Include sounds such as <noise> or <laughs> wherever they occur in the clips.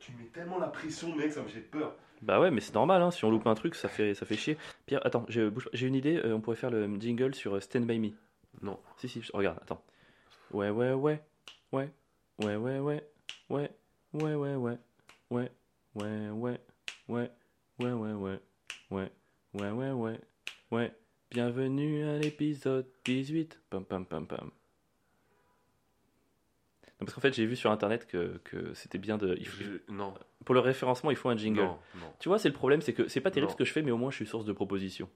Tu mets tellement la pression, mec, ça me fait peur. Bah ouais, mais c'est normal, hein, si on loupe un truc, ça fait, ça fait chier. Pierre, attends, j'ai une idée, on pourrait faire le jingle sur Stand By Me. Non. Si, si, regarde, attends. Ouais, ouais, ouais. Ouais. Ouais, ouais, ouais. Ouais. Ouais, ouais, ouais. Ouais. Ouais, ouais. Ouais. Ouais, ouais, ouais. Ouais. Ouais, ouais, ouais. Ouais. Bienvenue à l'épisode 18. Pam, pam, pam, pam. Parce qu'en fait, j'ai vu sur internet que, que c'était bien de. il faut- Je- Non. pour le référencement, il faut un jingle. Non, non. Tu vois, c'est le problème, c'est que c'est pas terrible Non. ce que je fais, mais au moins je suis source de propositions.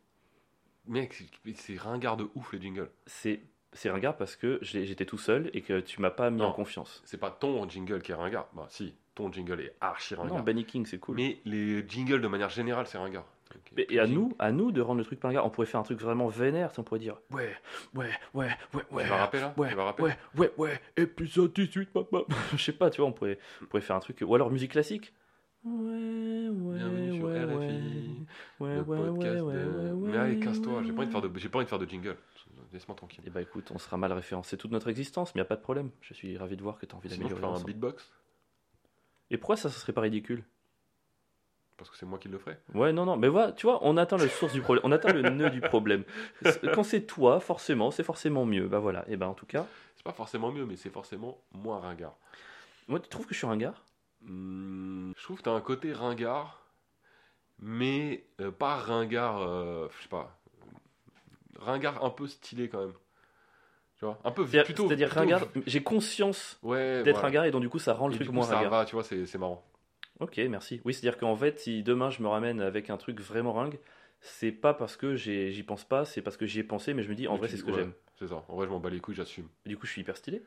Mec, c'est- ringard de ouf les jingles. C'est c'est ringard parce que j'étais tout seul et que tu m'as pas mis Non. en confiance. C'est pas ton jingle qui est ringard. Bah si, ton jingle est archi ringard. Non, Benny King, c'est cool. Mais les jingles de manière générale, c'est ringard. Mais- et à nous, à nous de rendre le truc pas ringard, on pourrait faire un truc vraiment vénère, si on pourrait dire ouais, ouais, ouais, ouais, ouais. Tu vas rapper là Ouais, Tu vas ouais, ouais, ouais, épisode 18, papa. <laughs> Je sais pas, tu vois, on pourrait, on pourrait faire un truc. Ou alors musique classique. Ouais, ouais, Bienvenue sur ouais, RFI, ouais, ouais, le ouais, podcast ouais, de... Mais allez, casse-toi, j'ai pas envie de faire de, j'ai pas envie de faire de jingle. Laisse-moi tranquille. Eh bah écoute, on sera mal référencé toute notre existence, mais y a pas de problème. Je suis ravi de voir que tu as envie Sinon, je peux d'améliorer. faire un beatbox Et pourquoi ça, ça serait pas ridicule? Parce que c'est moi qui le ferai. Ouais, non, non, mais voilà, tu vois, on atteint le source du problème, on atteint le nœud du problème. <laughs> Quand c'est toi, forcément, c'est forcément mieux. Bah voilà, et ben en tout cas, C'est pas forcément mieux, mais c'est forcément moins ringard. moi, tu trouves que je suis un gars Hmm, je trouve que t'as un côté ringard, mais euh, pas ringard, euh, je sais pas, ringard un peu stylé quand même. Tu vois, un peu plutôt. C'est-à-dire ringard, j'ai conscience Ouais. d'être voilà. ringard et donc du coup ça rend le Et truc du coup, moins ça ringard. va, tu vois, c'est c'est marrant. Ok, merci. Oui, c'est-à-dire qu'en fait, si demain je me ramène avec un truc vraiment ringue, c'est pas parce que j'ai- j'y pense pas, c'est parce que j'y ai pensé, mais je me dis en vrai c'est ce que ouais, j'aime. C'est ça. En vrai, je m'en bats les couilles, j'assume. Du coup, je suis hyper stylé.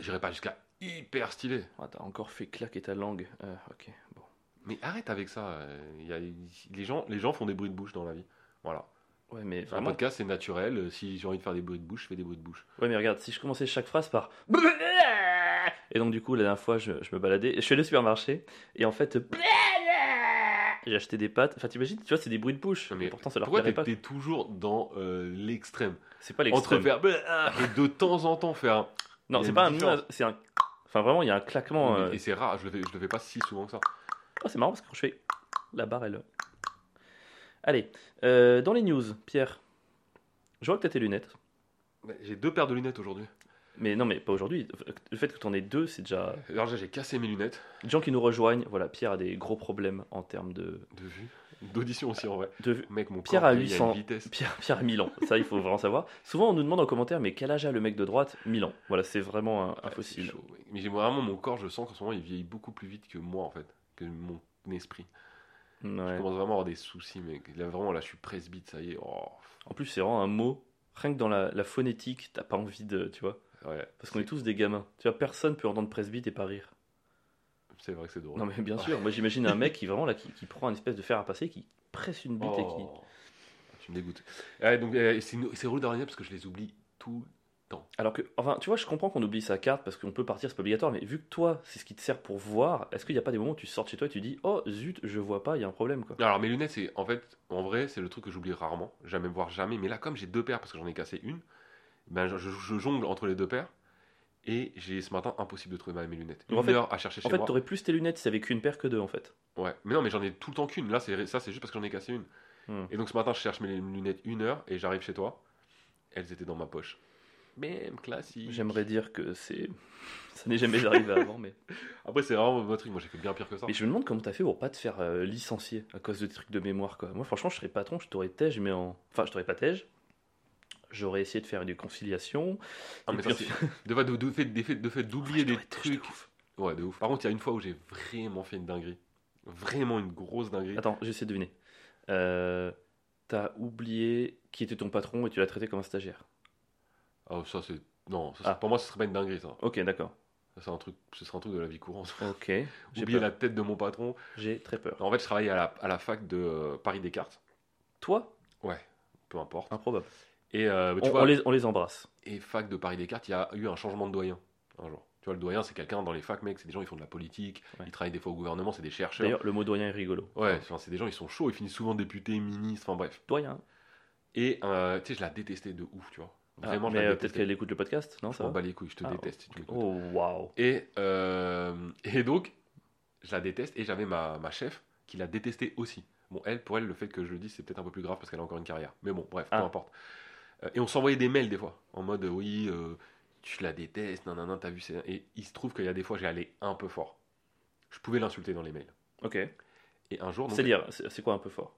J'irai pas jusqu'à hyper stylé. Ah, T'as encore fait claquer ta langue. Euh, ok, bon. Mais arrête avec ça. euh, y a- les, gens, les gens font des bruits de bouche dans la vie. Voilà. Ouais, mais Un vraiment. podcast, c'est naturel. euh, Si j'ai envie de faire des bruits de bouche, je fais des bruits de bouche. Ouais, mais regarde, si je commençais chaque phrase par. <laughs> Et donc, du coup, la dernière fois, je, je me baladais, je suis allé au supermarché, et en fait. J'ai acheté des pâtes. Enfin, t'imagines, tu vois, c'est des bruits de bouche. Mais pourtant, ça leur Pourquoi pas. t'es toujours dans euh, l'extrême? C'est pas Entre l'extrême. faire blablabla et de temps en temps faire. un- Non, c'est pas un. C'est un. Enfin, vraiment, il y a un claquement. euh, Et c'est rare, je le, fais, je le fais pas si souvent que ça. Oh, c'est marrant parce que quand je fais. La barre, elle. Allez, euh, dans les news, Pierre. Je vois que t'as tes lunettes. J'ai deux paires de lunettes aujourd'hui. Mais non, mais pas aujourd'hui. Le fait que t'en aies deux, c'est déjà. Alors déjà, j'ai cassé mes lunettes Les gens qui nous rejoignent, voilà, Pierre a des gros problèmes en termes de. de vue, d'audition aussi en vrai. de vue. Mec, mon Pierre corps, a il y a 800. une vitesse. Pierre, Pierre a 1000 ans, ça il faut vraiment savoir. Souvent on nous demande en commentaire, mais quel âge a le mec de droite? 1000 ans. Voilà, c'est vraiment un, c'est fossile. chaud. Mais j'ai vraiment mon corps, je sens qu'en ce moment, il vieillit beaucoup plus vite que moi en fait, que mon esprit. Je Ouais. commence vraiment à avoir des soucis, mec. Là, vraiment, là, je suis presbyte, ça y est. Oh, En plus, c'est vraiment un mot, rien que dans la, la phonétique, t'as pas envie de. Tu vois ouais. Parce qu'on est tous des gamins. Tu vois, personne peut entendre presbyte et pas rire. C'est vrai que c'est drôle. Non, mais bien sûr, moi j'imagine un mec qui vraiment là, qui, qui prend un espèce de fer à passer, qui presse une bite et qui. Oh, Tu me dégoûtes. Ouais, donc, euh, c'est relou d'arriver parce que je les oublie tout. Alors que, enfin, tu vois, je comprends qu'on oublie sa carte parce qu'on peut partir, c'est pas obligatoire, mais vu que toi, c'est ce qui te sert pour voir, est-ce qu'il n'y a pas des moments où tu sors de chez toi et tu dis, oh zut, je vois pas, il y a un problème quoi. Alors, mes lunettes, c'est en fait, en vrai, c'est le truc que j'oublie rarement. Jamais voir jamais. Mais là, comme j'ai deux paires parce que j'en ai cassé une, ben, je, jongle entre les deux paires. Et j'ai ce matin impossible de trouver ma- mes lunettes. Une en fait- heure à chercher chez En fait, moi. t'aurais plus tes lunettes si t'avais qu'une paire que deux en fait. Ouais, mais non, mais j'en ai tout le temps qu'une. Là, c'est ça, c'est juste parce que j'en ai cassé une. Hmm. Et donc ce matin, je cherche mes lunettes une heure et j'arrive chez toi. Elles étaient dans ma poche. Même classique. J'aimerais dire que c'est. Ça n'est jamais arrivé avant, mais. <laughs> Après, c'est vraiment mon truc. Moi, j'ai fait bien pire que ça. Mais je me demande comment t'as fait pour pas te faire euh, licencier à cause de trucs de mémoire quoi. Moi, franchement, je serais patron, je t'aurais tège, mais en. Enfin, je t'aurais pas tège. J'aurais essayé de faire une conciliation. Ah, mais puis de, de, de fait, de fait, de fait d'oublier des trucs. ouf. Ouais, de ouf. Par contre, il y a une fois où j'ai vraiment fait une dinguerie. Vraiment une grosse dinguerie. Attends, j'essaie de deviner. Euh, T'as oublié qui était ton patron et tu l'as traité comme un stagiaire. Ah, ça, c'est. Non, ça, Ah. pour moi, ce serait pas une dinguerie, ça. Ok, d'accord. C'est un truc, ce serait un truc de la vie courante. <laughs> Ok. J'ai Oublier la tête de mon patron. J'ai très peur. En fait, je travaillais à la, à la fac de euh, Paris Descartes. Toi? Ouais, peu importe. Improbable. Et euh, tu On, vois, on les, on les embrasse. et fac de Paris Descartes, il y a eu un changement de doyen un jour. Tu vois, le doyen, c'est quelqu'un dans les facs, mec, c'est des gens, ils font de la politique, Ouais. ils travaillent des fois au gouvernement, c'est des chercheurs. D'ailleurs, le mot doyen est rigolo. Ouais, c'est des gens, ils sont chauds, ils finissent souvent députés, ministres, enfin bref. Doyen. Et euh, tu sais, je la détestais de ouf, tu vois. Ah, Vraiment, je mais la euh, peut-être qu'elle écoute le podcast, non ça va bats les couilles, je te Ah, déteste si. Oh, waouh. Et, et donc, je la déteste. Et j'avais ma, ma chef qui la détestait aussi. Bon, elle, pour elle, le fait que je le dise, c'est peut-être un peu plus grave parce qu'elle a encore une carrière. Mais bon, bref, peu Ah. importe. Euh, et on s'envoyait des mails des fois, en mode euh, oui, euh, tu la détestes, non, non, non, t'as vu, c'est. Et il se trouve qu'il y a des fois, j'ai allé un peu fort. Je pouvais l'insulter dans les mails. Ok. Et un jour, donc, C'est quoi un peu fort?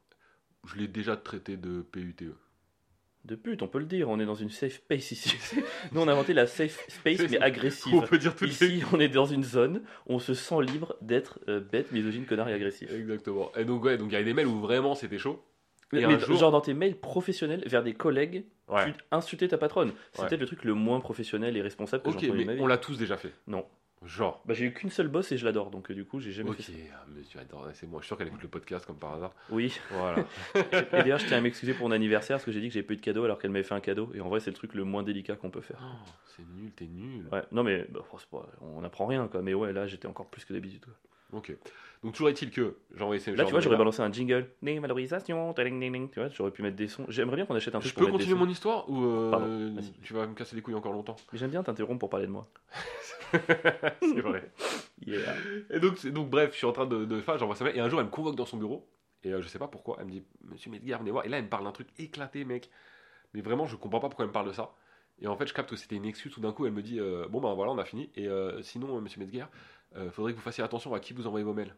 je l'ai déjà traité de PUTE. De pute, on peut le dire, on est dans une safe space ici. <laughs> Nous, on a inventé la safe space, mais On agressive. peut dire les. Ici, on est dans une zone où on se sent libre d'être euh, bête, misogyne, connard et agressif. Exactement. Et donc, ouais, donc il y a des mails où vraiment c'était chaud. Et mais jour- genre dans tes mails professionnels vers des collègues, Ouais. tu insultais ta patronne. C'est Ouais. peut-être le truc le moins professionnel et responsable que Ok, j'ai entendu ma vie. on l'a tous déjà fait. Non. Genre. Bah, j'ai eu qu'une seule boss et je l'adore, donc euh, du coup, j'ai jamais Ok, fait ça. ah, monsieur c'est moi. Je suis sûr qu'elle écoute le podcast comme par hasard. Oui. Voilà. <laughs> Et d'ailleurs, je tiens à m'excuser pour mon anniversaire parce que j'ai dit que j'ai pas eu de cadeau alors qu'elle m'avait fait un cadeau. Et en vrai, c'est le truc le moins délicat qu'on peut faire. Oh, c'est nul, t'es nul. Ouais, non mais bah, on n'apprend rien quoi. Mais ouais, là, j'étais encore plus que d'habitude. Ok. Donc toujours est-il que j'ai envoyé ces Là, tu vois, j'aurais balancé un jingle. Ding, valorisation. Tu vois, j'aurais pu mettre des sons. J'aimerais bien qu'on achète un truc Je peux continuer mon histoire ou euh, Pardon, tu vas me casser les couilles encore longtemps? Mais j'aime bien t'interrompre pour parler de moi. <laughs> C'est vrai. <laughs> Yeah. Et donc, donc bref, je suis en train de, de faire, j'envoie ça et un jour elle me convoque dans son bureau, et euh, je sais pas pourquoi, elle me dit Monsieur Medgar, venez voir, et là elle me parle d'un truc éclaté, mec. Mais vraiment, je comprends pas pourquoi elle me parle de ça. Et en fait, je capte que c'était une excuse, tout d'un coup, elle me dit euh, Bon ben voilà, on a fini, et sinon, Monsieur Medgar, euh, faudrait que vous fassiez attention à qui vous envoyez vos mails.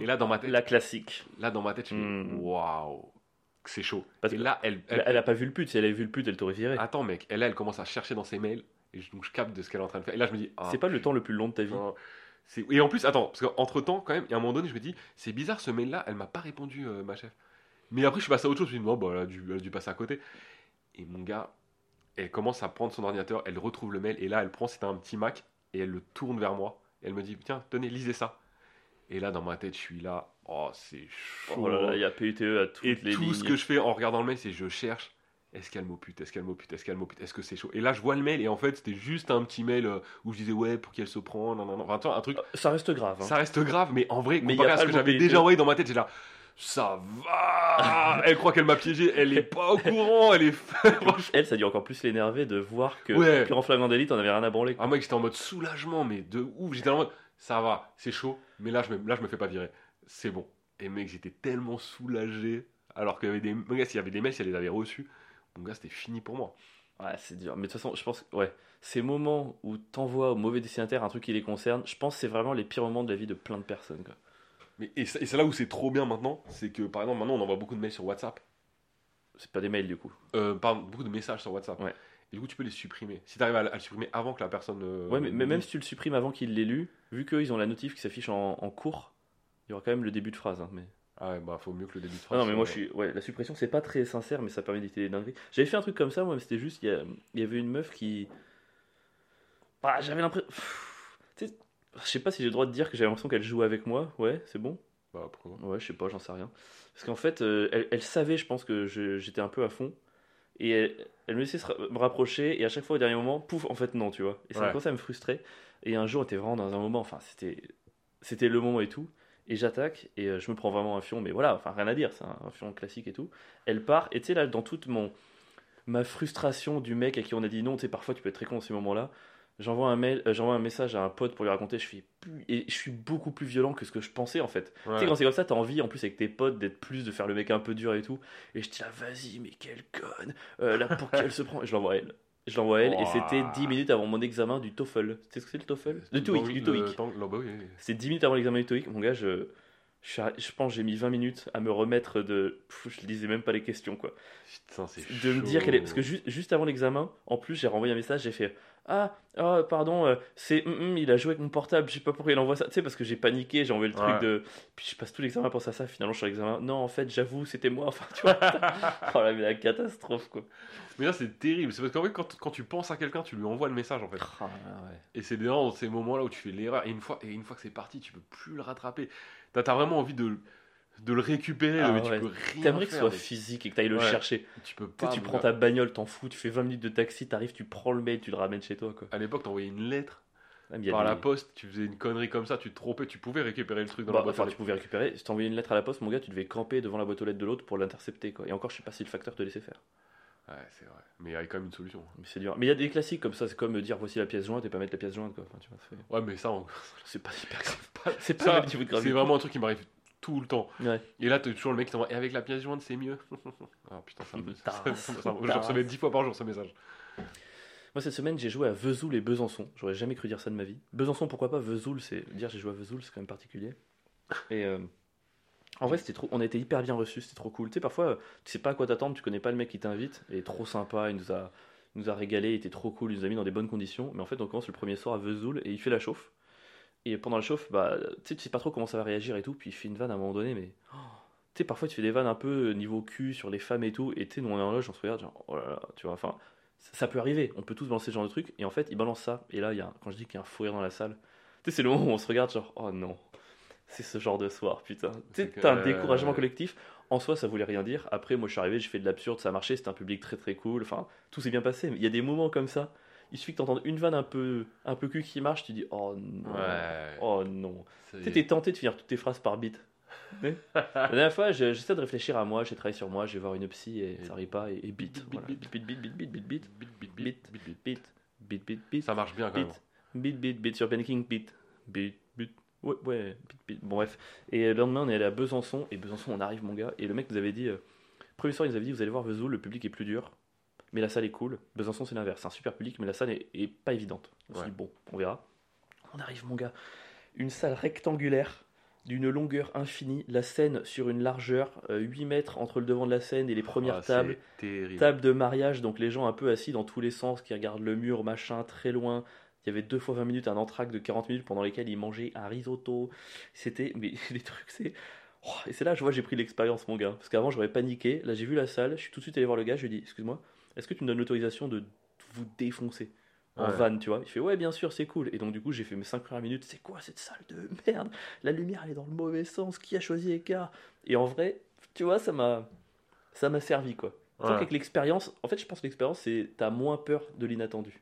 Et là, dans ma tête, La classique. là, dans ma tête, je me dis Waouh, c'est chaud. Parce et que- là, elle, elle- Elle, elle a pas vu le pute. Si elle avait vu le pute, elle t'aurait viré. Attends, mec, et là, elle commence à chercher dans ses mails, et je, donc je capte de ce qu'elle est en train de faire. Et là, je me dis Ah, c'est pas le temps le plus long de ta vie. Et en plus, attends, parce qu'entre temps, quand même, il y a un moment donné, je me dis, c'est bizarre ce mail-là, elle m'a pas répondu, euh, ma chef. Mais après, je suis passé à autre chose, je me dis, non, bah, elle, a dû, elle a dû passer à côté. Et mon gars, elle commence à prendre son ordinateur, elle retrouve le mail, et là, elle prend, c'était un petit Mac, et elle le tourne vers moi, elle me dit, tiens, tenez, lisez ça. Et là, dans ma tête, je suis là, oh, c'est chaud. Oh là là, il y a PUTE à toutes et les tout lignes. ce que je fais en regardant le mail, c'est je cherche. Est-ce qu'elle mot pute Est-ce qu'elle mot pute Est-ce qu'elle mot pute Est-ce que c'est chaud? Et là, je vois le mail et en fait, c'était juste un petit mail euh, où je disais ouais, pour qu'elle se prend, non, non, non. Enfin, un truc. Ça reste grave. hein. Ça reste grave, mais en vrai, Mais comparé y a à pas ce que j'avais PIT. déjà envoyé dans ma tête, j'ai là. Ça va Elle croit qu'elle m'a piégé, elle est pas au courant, elle est. Elle, ça a dû encore plus l'énerver de voir que Ouais. en flagrant délit, t'en avais rien à branler. quoi. Ah, moi, j'étais en mode soulagement, mais de ouf. J'étais en mode ça va, c'est chaud, mais là, je me, là, je me fais pas virer. C'est bon. Et mec, j'étais tellement soulagé. Alors qu'il y avait des. Mon gars, s'il y avait des mails, si elle les avait reçus, mon gars, c'était fini pour moi. Ouais, c'est dur. Mais de toute façon, je pense que ouais, ces moments où t'envoies au mauvais destinataire un truc qui les concerne, je pense que c'est vraiment les pires moments de la vie de plein de personnes. quoi. Mais, et c'est là où c'est trop bien maintenant, c'est que par exemple maintenant on envoie beaucoup de mails sur WhatsApp, C'est pas des mails du coup. euh, pardon, beaucoup de messages sur WhatsApp. Ouais. Et du coup tu peux les supprimer. Si tu arrives à, à le supprimer avant que la personne. euh, Ouais, mais, mais même si tu le supprimes avant qu'il l'ait lu, vu qu'eux ils ont la notif qui s'affiche en, en cours, il y aura quand même le début de phrase. hein, mais... Ah ouais, bah faut mieux que le début de Ah phrase. non, mais moi je suis. Ouais, la suppression c'est pas très sincère, mais ça permet d'éviter les dingueries. J'avais fait un truc comme ça, moi, mais c'était juste, il y, a- y avait une meuf qui. Bah, j'avais l'impression. Tu sais, je sais pas si j'ai le droit de dire que j'avais l'impression qu'elle jouait avec moi. Ouais, c'est bon. Bah pourquoi Ouais, je sais pas, j'en sais rien. Parce qu'en fait, euh, elle, elle savait, je pense, que j'étais un peu à fond. Et elle, elle me laissait se ra- me rapprocher, et à chaque fois, au dernier moment, pouf, en fait, non, tu vois. Et ça Ouais. commençait à me frustrer. Et un jour, on était vraiment dans un moment, enfin, c'était c'était le moment et tout. Et j'attaque, et euh, je me prends vraiment un fion, mais voilà, enfin, rien à dire, c'est un, un fion classique et tout. Elle part, et tu sais, là, dans toute mon, ma frustration du mec à qui on a dit non, tu sais, parfois, tu peux être très con dans ces moments-là. J'envoie un mail, euh, j'envoie un message à un pote pour lui raconter, je fais plus, et je suis beaucoup plus violent que ce que je pensais en fait. Tu sais, quand c'est comme ça, t'as envie, en plus avec tes potes, d'être plus, de faire le mec un peu dur et tout. Et je dis là, vas-y, mais quelle conne Euh, Là, pour qui elle se prend Et je l'envoie à elle. Je l'envoie à elle, et c'était 10 minutes avant mon examen du TOEFL. Tu sais ce que c'est le TOEFL? Du Le- TOEIC, du TOEIC. oui. C'est 10 minutes avant l'examen du TOEIC. Mon gars, je, je, suis je pense j'ai mis 20 minutes à me remettre de. Pff, je lisais même pas les questions, quoi. Putain, c'est De me dire qu'elle est. Parce que ju- juste avant l'examen, en plus, j'ai renvoyé un message, j'ai fait. Ah, ah, pardon, euh, c'est. hum, hum, il a joué avec mon portable, je sais pas pourquoi il envoie ça. Tu sais, parce que j'ai paniqué, j'ai envoyé le truc Ouais. de. Puis je passe tout l'examen à penser à ça, finalement, je suis à l'examen. Non, en fait, j'avoue, c'était moi. <laughs> Enfin, tu vois. oh là, mais la catastrophe, quoi. Mais là c'est terrible, c'est parce qu'en fait quand, quand tu penses à quelqu'un, tu lui envoies le message en fait. Ah, ouais. Et c'est dans ces moments-là où tu fais l'erreur. Et une fois, et une fois que c'est parti, tu peux plus le rattraper. T'as as vraiment envie de, de le récupérer, Ah mais ouais. tu peux rien T'aimerais que ce soit physique et que t'ailles le Ouais. chercher. Tu peux Tu pas. sais, tu prends ta bagnole, t'en fous, tu fais 20 minutes de taxi, t'arrives, tu prends le mail, tu le ramènes chez toi, quoi. À l'époque, t'envoyais une lettre Ah, par des- la poste, tu faisais une connerie comme ça, tu te trompais, tu pouvais récupérer le truc dans Bah, la boîte. enfin, tu pouvais récupérer. Si t'envoyais une lettre à la poste, mon gars, tu devais camper devant la boîte aux lettres de l'autre pour l'intercepter, quoi. Et encore, je sais pas si le facteur te laissait faire. Ouais, c'est vrai. Mais il y a quand même une solution. Mais c'est dur. Mais il y a des classiques comme ça, c'est comme dire voici la pièce jointe et pas mettre la pièce jointe, quoi. Enfin, tu vois, c'est- Ouais, mais ça, on- <laughs> c'est pas hyper <laughs> grave. C'est pas ça, le niveau de gravité. c'est vraiment un truc qui m'arrive tout le temps. Ouais. Et là, t'as toujours le mec qui t'envoie Et avec la pièce jointe, c'est mieux. <laughs> ah putain, ça me. Je recevais 10 fois par jour ce message. Moi, cette semaine, j'ai joué à Vesoul et Besançon. J'aurais jamais cru dire ça de ma vie. Besançon, pourquoi pas Vesoul, c'est dire j'ai joué à Vesoul, c'est quand même particulier. Et euh, en vrai, c'était trop. On a été hyper bien reçus, c'était trop cool. Tu sais, parfois, tu sais pas à quoi t'attendre, tu connais pas le mec qui t'invite. Il est trop sympa, il nous a, il nous a régalé, il était trop cool, il nous a mis dans des bonnes conditions. Mais en fait, on commence le premier soir à Vesoul et il fait la chauffe. Et pendant la chauffe, bah, tu sais, tu sais pas trop comment ça va réagir et tout. Puis il fait une vanne à un moment donné, mais. oh, tu sais, parfois tu fais des vannes un peu niveau cul sur les femmes et tout. Et tu sais, nous on est en loge, on se regarde, genre, oh là là, tu vois, enfin ça ça peut arriver, on peut tous balancer ce genre de truc, et en fait, il balance ça, et là, y a, quand je dis qu'il y a un fou rire dans la salle, tu sais, c'est le moment où on se regarde, genre, oh non, c'est ce genre de soir, putain. Tu sais, t'as un euh, découragement collectif, en soi, ça voulait rien dire, après, moi, je suis arrivé, j'ai fait de l'absurde, ça a marché, c'était un public très très cool, enfin, tout s'est bien passé, mais il y a des moments comme ça, il suffit que t'entendes une vanne un peu, un peu cul qui marche, tu dis, oh non, Ouais. oh non. Tu sais, t'es tenté de finir toutes tes phrases par bit. <laughs> La dernière fois, je- j'essaie de réfléchir à moi, j'ai travaillé sur moi, je vais voir une psy et ça arrive pas, et, et bit. Bit, bit, Bit, bit, bit, bit, bit, bit, Bit, bit, bit, Bit. bit, Ça marche bien quand même. bit, bit, bit, sur Panicking, bit, bit, bit. Ouais, ouais, bit. Bon, bref. Et le lendemain, on est allé à Besançon, et Besançon, on arrive, mon gars, et le mec nous avait dit, euh, premier soir, il nous avait dit, vous allez voir Vesoul, le public est plus dur, mais la salle est cool. Besançon, c'est l'inverse, c'est un super public, mais la salle est, est pas évidente. On dit, bon, on verra. On arrive, mon gars, une salle rectangulaire, d'une longueur infinie, la scène sur une largeur, euh, 8 mètres entre le devant de la scène et les premières Ah, tables. Table de mariage, donc les gens un peu assis dans tous les sens, qui regardent le mur, machin, très loin. Il y avait deux fois 20 minutes, un entracte de 40 minutes pendant lesquels ils mangeaient un risotto. C'était, mais <laughs> les trucs, c'est. Oh, et c'est là, je vois, j'ai pris l'expérience, mon gars. Parce qu'avant, j'aurais paniqué. Là, j'ai vu la salle, je suis tout de suite allé voir le gars, je lui ai dit, excuse-moi, est-ce que tu me donnes l'autorisation de vous défoncer en Ouais. van, tu vois? Il fait, ouais, bien sûr, c'est cool. Et donc, du coup, j'ai fait mes 5 premières minutes, c'est quoi cette salle de merde? La lumière, elle est dans le mauvais sens, qui a choisi écart Et en vrai, tu vois, ça m'a. Ça m'a servi, quoi. Ouais. qu'avec l'expérience, en fait, je pense que l'expérience, c'est t'as moins peur de l'inattendu.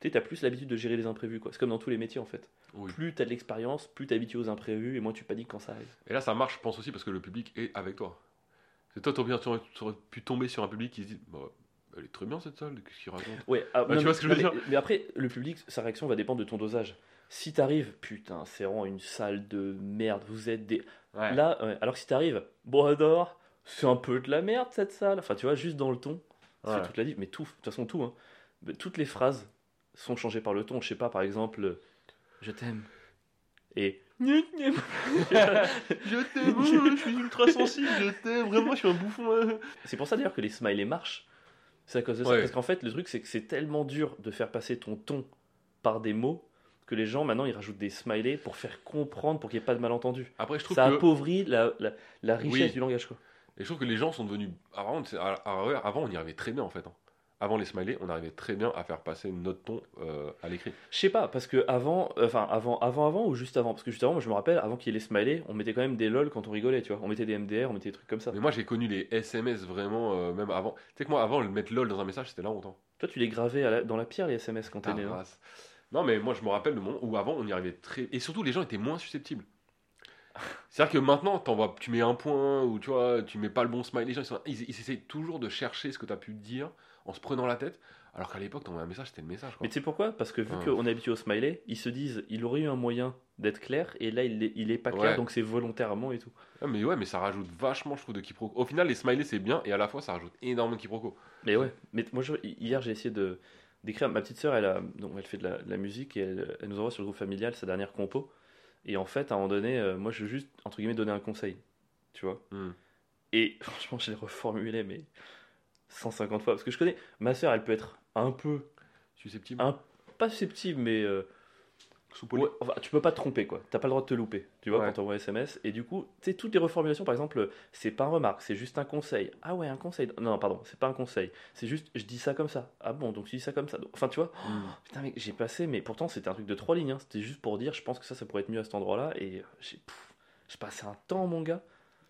Tu sais, t'as plus l'habitude de gérer les imprévus, quoi. C'est comme dans tous les métiers, en fait. Oui. Plus t'as de l'expérience, plus t'es habitué aux imprévus, et moins tu paniques quand ça arrive. Et là, ça marche, je pense aussi, parce que le public est avec toi. C'est toi, tu aurais pu tomber sur un public qui se dit bah, Elle est très bien cette salle, qu'est-ce qu'il raconte Ouais, ah, Bah, non, tu mais- vois ce que je veux dire mais, après, le public, sa réaction va dépendre de ton dosage. Si t'arrives, putain, c'est vraiment une salle de merde, vous êtes des. Ouais. Là, ouais, alors que si t'arrives, bon, adore, c'est un peu de la merde cette salle. Enfin, tu vois, juste dans le ton, Ouais. fait toute la vie. Mais tout, de toute façon, tout. Hein. Toutes les phrases sont changées par le ton. Je sais pas, par exemple, euh, je t'aime. Et. <laughs> je t'aime, je suis ultra sensible, je t'aime, vraiment, je suis un bouffon. hein. C'est pour ça d'ailleurs que les smileys marchent. C'est à cause de ça. Ouais. Parce qu'en fait, le truc, c'est que c'est tellement dur de faire passer ton ton par des mots que les gens, maintenant, ils rajoutent des smileys pour faire comprendre, pour qu'il n'y ait pas de malentendu. Après, je trouve Ça que. appauvrit la, la, la richesse Oui. du langage. Quoi. Et je trouve que les gens sont devenus. Avant, à- à- ouais, avant, on y arrivait très bien en fait. hein. Avant les smileys, on arrivait très bien à faire passer notre ton euh, à l'écrit. Je sais pas, parce que avant, euh, enfin avant, avant, avant ou juste avant, parce que juste avant, moi je me rappelle, avant qu'il y ait les smileys, on mettait quand même des lol quand on rigolait, tu vois. On mettait des MDR, on mettait des trucs comme ça. Mais moi, j'ai connu les SMS vraiment, euh, même avant. Tu sais que moi, avant, le mettre lol dans un message, c'était là longtemps. Toi, tu les gravais à la- dans la pierre les SMS quand t'es né. non race. Non, mais moi, je me rappelle le moment où avant, on y arrivait très. Et surtout, les gens étaient moins susceptibles. <laughs> C'est-à-dire que maintenant, tu mets un point ou tu vois, tu mets pas le bon smile. Les gens, ils, sont- ils, ils essayent toujours de chercher ce que tu as pu dire en se prenant la tête. Alors qu'à l'époque, t'envoies un message, c'était le message. Quoi. Mais tu sais pourquoi? Parce que vu Ouais. qu'on est habitué au smiley, ils se disent, il aurait eu un moyen d'être clair, et là il est, il est pas clair, Ouais. donc c'est volontairement et tout. Mais ouais, mais ça rajoute vachement, je trouve, de quiproquo. Au final, les smileys, c'est bien et à la fois, ça rajoute énormément de quiproquo. Mais ouais, mais moi je- hier j'ai essayé de d'écrire. Ma petite sœur, elle a, donc elle fait de la, de la musique et elle, elle nous envoie sur le groupe familial sa dernière compo. Et en fait, à un moment donné, euh, moi je veux juste entre guillemets donner un conseil, tu vois. Hmm. Et <laughs> franchement, je l'ai reformulé mais 150 fois parce que je connais ma sœur, elle peut être un peu Susceptible Un- pas susceptible, mais euh, Soupolé. ouais, enfin, tu peux pas te tromper quoi. T'as pas le droit de te louper, tu vois, Ouais. quand t'envoies un SMS. Et du coup, tu sais, toutes les reformulations, par exemple, c'est pas un remarque, c'est juste un conseil. Ah ouais, un conseil. Non, pardon, c'est pas un conseil. C'est juste, je dis ça comme ça. Ah bon, donc je dis ça comme ça. Enfin, tu vois, Hmm. putain, mec, j'ai passé, mais pourtant c'était un truc de trois lignes. hein. C'était juste pour dire, je pense que ça, ça pourrait être mieux à cet endroit-là. Et euh, j'ai j'ai passé un temps, mon gars.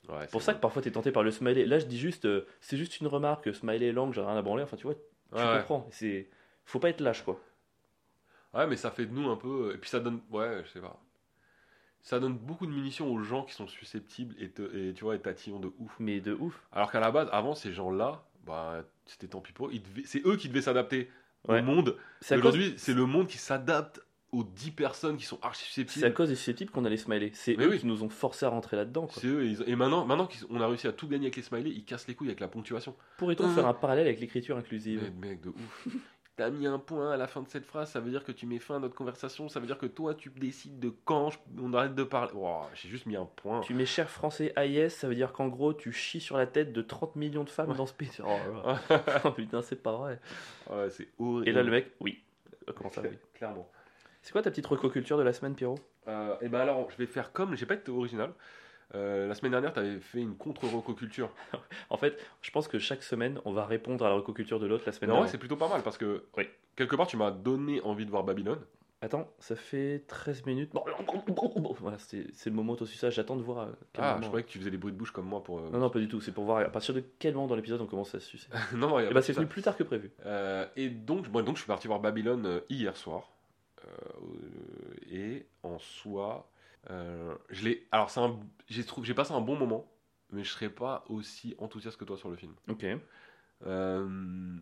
Ouais, C'est pour ça que parfois t'es tenté par le smiley. Là, je dis juste, euh, c'est juste une remarque, smiley langue, j'ai rien à branler. Enfin, tu vois, tu Ouais, ouais. comprends. C'est, faut pas être lâche, quoi. Ouais, mais ça fait de nous un peu. Et puis ça donne. Ouais, je sais pas. Ça donne beaucoup de munitions aux gens qui sont susceptibles et, te- et tu vois, et tatillons de ouf. Mais de ouf. Alors qu'à la base, avant, ces gens-là, bah, c'était tant pis pour eux. Ils devaient- C'est eux qui devaient s'adapter Ouais. au monde. C'est à, cause- Aujourd'hui, c'est le monde qui s'adapte aux 10 personnes qui sont archi c'est à susceptibles. cause des susceptibles qu'on a les smileys. C'est eux oui. qui nous ont forcé à rentrer là-dedans. C'est eux. Et, ils- et maintenant, maintenant qu'on a réussi à tout gagner avec les smileys, ils cassent les couilles avec la ponctuation. Pourrait-on Euh. faire un parallèle avec l'écriture inclusive Mais mec, de ouf. <laughs> T'as mis un point à la fin de cette phrase, ça veut dire que tu mets fin à notre conversation, ça veut dire que toi tu décides de quand je- on arrête de parler. J'ai juste mis un point. Tu mets cher français AIS, ça veut dire qu'en gros tu chies sur la tête de 30 millions de femmes Ouais. dans ce pays. Oh. <laughs> <laughs> Oh, putain, c'est pas vrai. Ouais, c'est horrible. Et là, le mec, oui. Comment ça, oui Clairement. C'est quoi ta petite recoculture de la semaine, Pierrot? Euh, et ben alors, je vais faire comme, j'ai pas été original. Euh, la semaine dernière, t'avais fait une contre-recoculture. <laughs> En fait, je pense que chaque semaine, on va répondre à la recoculture de l'autre la semaine vrai, dernière. c'est plutôt pas mal parce que Oui. quelque part, tu m'as donné envie de voir Babylone. Attends, ça fait 13 minutes. Voilà, c'est le moment aussi ça. J'attends de voir. à quel Ah, moment. je croyais que tu faisais des bruits de bouche comme moi pour. euh, Non, non, pas du tout. C'est pour voir à partir de quel moment dans l'épisode on commence à se sucer. <laughs> non, non, bah, c'est venu plus tard que prévu. Euh, et donc, bon, donc, je suis parti voir Babylone euh, hier soir. Euh, et en soi, euh, je l'ai. Alors, c'est un- j'ai trouvé, j'ai passé un bon moment, mais je serais pas aussi enthousiaste que toi sur le film. Ok. Euh,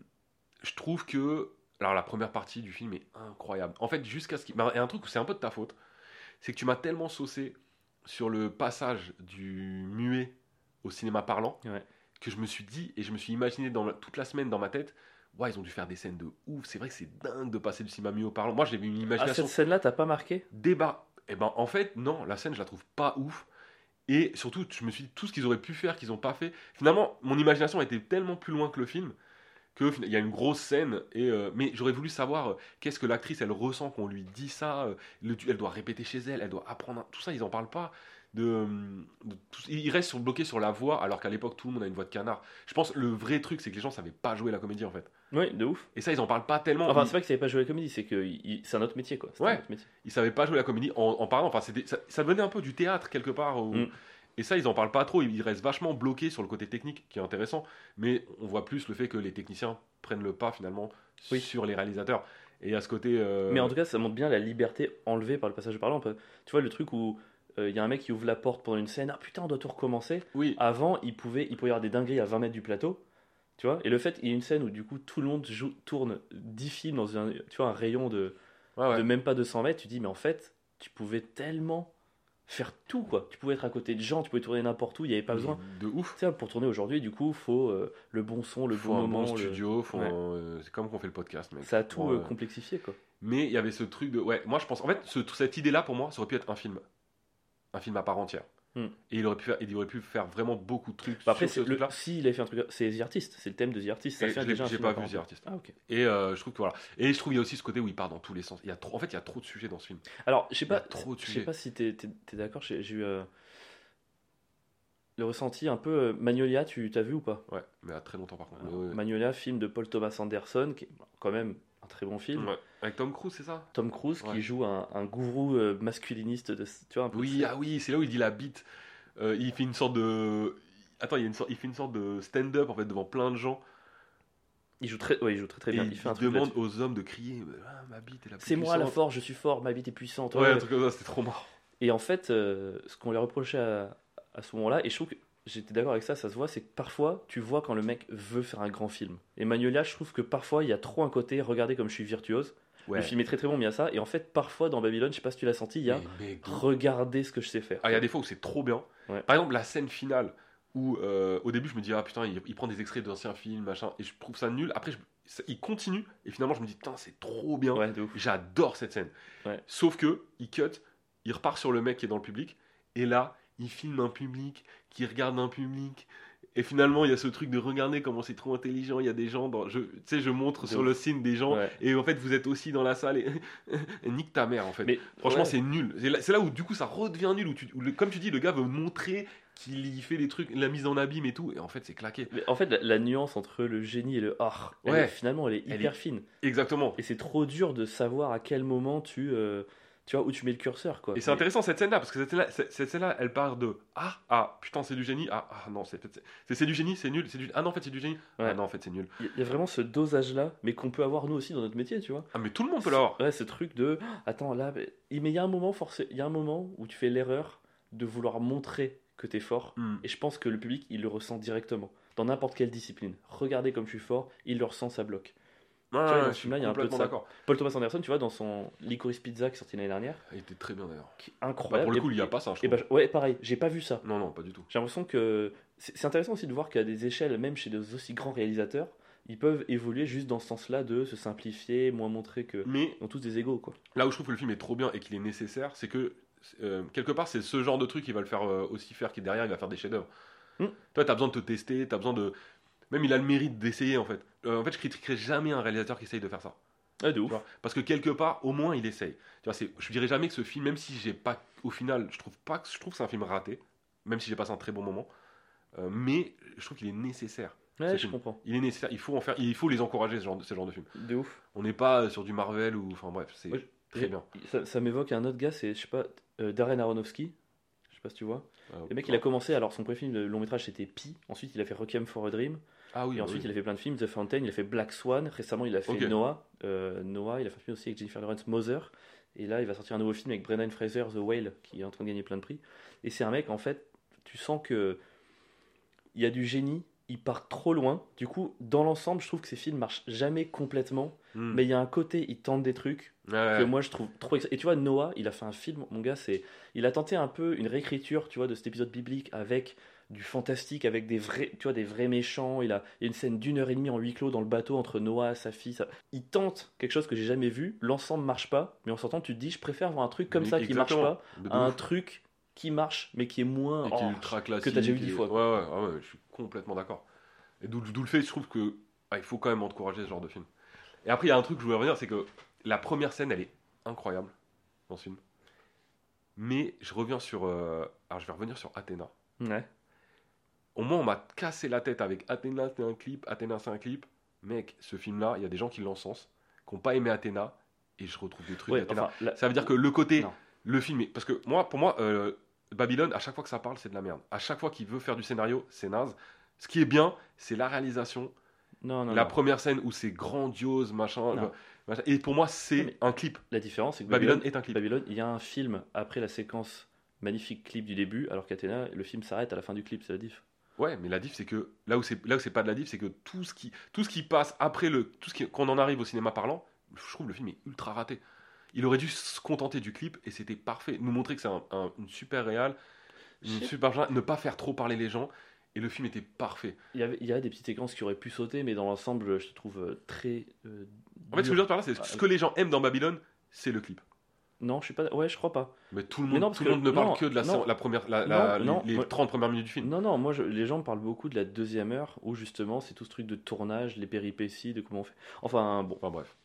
je trouve que. Alors, la première partie du film est incroyable. En fait, jusqu'à ce qu'il. bah, Et un truc où c'est un peu de ta faute, c'est que tu m'as tellement saucé sur le passage du muet au cinéma parlant Ouais. que je me suis dit et je me suis imaginé dans toute la semaine dans ma tête. Ouais, ils ont dû faire des scènes de ouf. C'est vrai que c'est dingue de passer du cinéma muet au parlant. Moi, j'avais une Ah, imagination cette scène-là, t'as pas marqué? débat. Et ben en fait non, la scène je la trouve pas ouf. Et surtout, je me suis dit tout ce qu'ils auraient pu faire, qu'ils ont pas fait. Finalement, mon imagination était tellement plus loin que le film que il y a une grosse scène. Et euh, mais j'aurais voulu savoir euh, qu'est-ce que l'actrice elle ressent qu'on lui dit ça. euh, le- elle doit répéter chez elle, elle doit apprendre. un- Tout ça, ils en parlent pas. De, euh, de tout- ils restent sur, bloqués sur la voix, alors qu'à l'époque tout le monde a une voix de canard. Je pense que le vrai truc, c'est que les gens savaient pas jouer la comédie en fait. Oui, de ouf. Et ça, ils en parlent pas tellement. Enfin, c'est pas qu'ils savaient pas jouer la comédie, c'est que c'est un autre métier, quoi. Ouais. un autre métier. ils savaient pas jouer la comédie en, en parlant. Enfin, c'était, ça, ça devenait un peu du théâtre quelque part. où- Mm. Et ça, ils en parlent pas trop. Ils ils restent vachement bloqués sur le côté technique, qui est intéressant. Mais on voit plus le fait que les techniciens prennent le pas finalement Oui. sur les réalisateurs. Et à ce côté. euh, Mais en tout cas, ça montre bien la liberté enlevée par le passage parlant. Tu vois, le truc où il y a un mec qui ouvre la porte pendant une scène, ah putain, on doit tout recommencer. oui, Avant, il pouvait, il pouvait y avoir des dingueries à 20 mètres du plateau. Tu vois, et le fait, il y a une scène où du coup tout le monde joue, tourne 10 films dans un, tu vois, un rayon de, ouais, ouais. de même pas 200 mètres, tu dis, mais en fait, tu pouvais tellement faire tout, quoi. Tu pouvais être à côté de gens, tu pouvais tourner n'importe où, il n'y avait pas besoin. De ouf. Tu sais, pour tourner aujourd'hui, du coup, faut euh, le bon son, le faut bon un moment. bon le- studio, faut Ouais. un- euh, c'est comme qu'on fait le podcast, mec. Ça a tout euh, euh, complexifié, quoi. Mais il y avait ce truc de. Ouais, moi je pense. En fait, ce- cette idée-là, pour moi, ça aurait pu être un film. Un film à part entière. Hmm. Et il aurait, pu faire, il aurait pu faire vraiment beaucoup de trucs. Bah après, sur ce le- truc-là. s'il avait fait un truc, c'est The Artist, c'est le thème de The Artist. Ça fait déjà J'ai pas vu The. Artist. Ah. Et euh, je trouve que voilà. Et je trouve qu'il y a aussi ce côté où il part dans tous les sens. Il y a trop, en fait, il y a trop de sujets dans ce film. Alors, je sais Il pas, trop de je sais pas si t'es es, d'accord, j'ai j'ai eu euh, le ressenti un peu. euh, Magnolia, tu t'as vu ou pas? Ouais, mais à très longtemps par contre. Alors, Ouais, ouais. Magnolia, film de Paul Thomas Anderson, qui est quand même un très bon film. Ouais. Avec Tom Cruise, c'est ça? Tom Cruise Ouais. qui joue un, un gourou euh, masculiniste, de, tu vois, un peu Oui, de- ah oui, c'est là où il dit la bite. Euh, il fait une sorte de. Attends, il, y a une sorte... il fait une sorte de stand-up en fait devant plein de gens. Il joue très, ouais, il joue très très et bien. il, Il fait un demande aux hommes de crier ah, ma bite est la C'est moi la force, je suis fort, ma bite est puissante. Ouais, ouais. un truc comme ça, c'était trop marrant. Et en fait, euh, ce qu'on lui reprochait à, à ce moment-là, et je trouve que j'étais d'accord avec ça, ça se voit, c'est que parfois, tu vois quand le mec veut faire un grand film. Et Magnolia, je trouve que parfois, il y a trop un côté, regardez comme je suis virtuose. Ouais. Le film est très très bon, mais il y a ça. Et en fait, parfois, dans Babylone, je sais pas si tu l'as senti, il y a Mais, regardez ce que je sais faire. Ah, il y a des fois où c'est trop bien. Ouais. Par exemple, la scène finale où euh, au début je me dis ah putain il, il prend des extraits d'anciens films machin et je trouve ça nul. Après je- ça- il continue et finalement je me dis putain c'est trop bien. Ouais. J'adore cette scène. Sauf que il cut, il repart sur le mec qui est dans le public et là il filme un public qui regarde un public. Et finalement, il y a ce truc de regarder comment c'est trop intelligent. Il y a des gens dans. Tu sais, je montre sur le signe des gens. Ouais. Et en fait, vous êtes aussi dans la salle. Et, <laughs> et nique ta mère, en fait. Mais Franchement, ouais. c'est nul. C'est là, où, du coup, ça redevient nul. Où tu, où le- comme tu dis, le gars veut montrer qu'il y fait des trucs, la mise en abîme et tout. Et en fait, c'est claqué. Mais en fait, la, la nuance entre le génie et le art, Ouais. finalement, elle est Elle hyper fine. Exactement. Et c'est trop dur de savoir à quel moment tu, euh, tu vois, où tu mets le curseur, quoi. Et c'est intéressant cette scène-là, parce que cette scène-là, cette, scène-là, elle part de Ah, ah, putain, c'est du génie. Ah, ah non, c'est c'est- c'est du génie, c'est nul. c'est Du... Ah non, en fait, c'est du génie. Ah Ouais. non, en fait, c'est nul. Il y a- vraiment ce dosage-là, mais qu'on peut avoir nous aussi dans notre métier, tu vois. Ah, mais tout le monde peut l'avoir. Ouais, ce truc de Ah, attends là, mais mais il y a un moment forcé, il y a un moment où tu fais l'erreur de vouloir montrer que t'es fort. Hmm. Et je pense que le public il le ressent directement. dans n'importe quelle discipline. Regardez comme je suis fort, il le ressent, ça bloque. Ouais, vois, ouais, dans ce je suis film-là, il y a un peu de complètement ça. d'accord. Paul Thomas Anderson, tu vois, dans son Licorice Pizza qui est sorti l'année dernière, Il était très bien d'ailleurs. qui est Bah, incroyable. pour le coup, il n'y a pas ça, je et trouve. bah, ouais, pareil, j'ai pas vu ça. Non, non, pas du tout. J'ai l'impression que c'est c'est intéressant aussi de voir qu'à des échelles, même chez des aussi grands réalisateurs, ils peuvent évoluer juste dans ce sens-là de se simplifier, moins montrer que Mais ils ont tous des égaux quoi. là où je trouve que le film est trop bien et qu'il est nécessaire, c'est que euh, quelque part, c'est ce genre de truc qui va le faire euh, aussi faire, qui derrière, il va faire des chefs-d'œuvre. Mm. Toi, t'as besoin de te tester, t'as besoin de. Même il a le mérite d'essayer en fait. Euh, en fait, je critiquerai jamais un réalisateur qui essaye de faire ça. Ah, de Tu ouf. vois Parce que quelque part, au moins, il essaye. Tu vois, je dirais jamais que ce film, même si j'ai pas, au final, je trouve pas, que- je trouve c'est un film raté, même si j'ai passé un très bon moment, euh, mais je trouve qu'il est nécessaire. Ouais, je film. comprends. Il est nécessaire. Il faut en faire, il faut les encourager ce genre de, ce genre de film. De ouf. On n'est pas sur du Marvel ou, enfin bref, c'est Ouais, très bien. Ça, ça m'évoque un autre gars, c'est je sais pas euh, Darren Aronofsky. Je sais pas si tu vois. Euh, Le mec, il a commencé alors son premier film de long métrage c'était Pi. Ensuite, il a fait Requiem for a Dream. Ah oui. et ensuite, oui. il a fait plein de films, The Fountain. Il a fait Black Swan. Récemment, il a fait. Noah. Euh, Noah. Il a fait un film aussi avec Jennifer Lawrence, Mother. Et là, il va sortir un nouveau film avec Brendan Fraser, The Whale, qui est en train de gagner plein de prix. Et c'est un mec, en fait, tu sens que il y a du génie. Il part trop loin. Du coup, dans l'ensemble, je trouve que ces films marchent jamais complètement. Hmm. Mais il y a un côté, il tente des trucs ouais. que moi je trouve trop et tu vois Noah il a fait un film mon gars c'est il a tenté un peu une réécriture tu vois de cet épisode biblique avec du fantastique avec des vrais tu vois des vrais méchants il a, il y a une scène d'une heure et demie en huis clos dans le bateau entre Noah sa fille ça- il tente quelque chose que j'ai jamais vu l'ensemble marche pas mais en sortant tu te dis je préfère voir un truc comme Mais ça qui marche pas à un truc qui marche mais qui est moins et qui est oh, ultra classique. que t'as déjà vu dix fois, Ouais, ouais, ah ouais, je suis complètement d'accord. Et d'où d'où le fait, je trouve que ah, il faut quand même encourager ce genre de film. Et après, il y a un truc que je voulais revenir, c'est que la première scène, elle est incroyable dans ce film. Mais je reviens sur. euh, Alors, je vais revenir sur Athéna. ouais Au moins, on m'a cassé la tête avec Athéna, c'est un clip, Athéna, c'est un clip. Mec, ce film-là, il y a des gens qui l'encensent, qui n'ont pas aimé Athéna, et je retrouve des trucs Ouais, d'Athéna. enfin, la- Ça veut dire que le côté, Non. le film, est- parce que moi, pour moi, euh, Babylone, à chaque fois que ça parle, c'est de la merde. À chaque fois qu'il veut faire du scénario, c'est naze. Ce qui est bien, c'est la réalisation, non non, la non. première scène où c'est grandiose, machin. Machin. Et pour moi, c'est un clip. la différence c'est que Babylone Babylone est un clip. Babylone, il y a un film après la séquence magnifique clip du début, alors qu'Athéna, le film s'arrête à la fin du clip, c'est la diff. Ouais, mais la diff, c'est que là où c'est là où c'est pas de la diff, c'est que tout ce qui tout ce qui passe après le tout ce qui qu'on en arrive au cinéma parlant, je trouve le film est ultra raté. Il aurait dû se contenter du clip et c'était parfait. Nous montrer que c'est un- un- une super réal, une super ne pas faire trop parler les gens et le film était parfait. Il y, avait, il y a des petites séquences qui auraient pu sauter, mais dans l'ensemble, je te trouve euh, très. euh, En fait, ce que je veux dire par là, c'est ce que les gens aiment dans Babylone, c'est le clip. Non, je suis pas. Ouais, je crois pas. Mais tout le monde, non, tout le que- monde ne parle non, que de la, non. la première, la, les, les moi- 30 premières minutes du film. Non, non, moi, je- les gens me parlent beaucoup de la deuxième heure, où justement, c'est tout ce truc de tournage, les péripéties, de comment on fait. Enfin, bon. Enfin bref.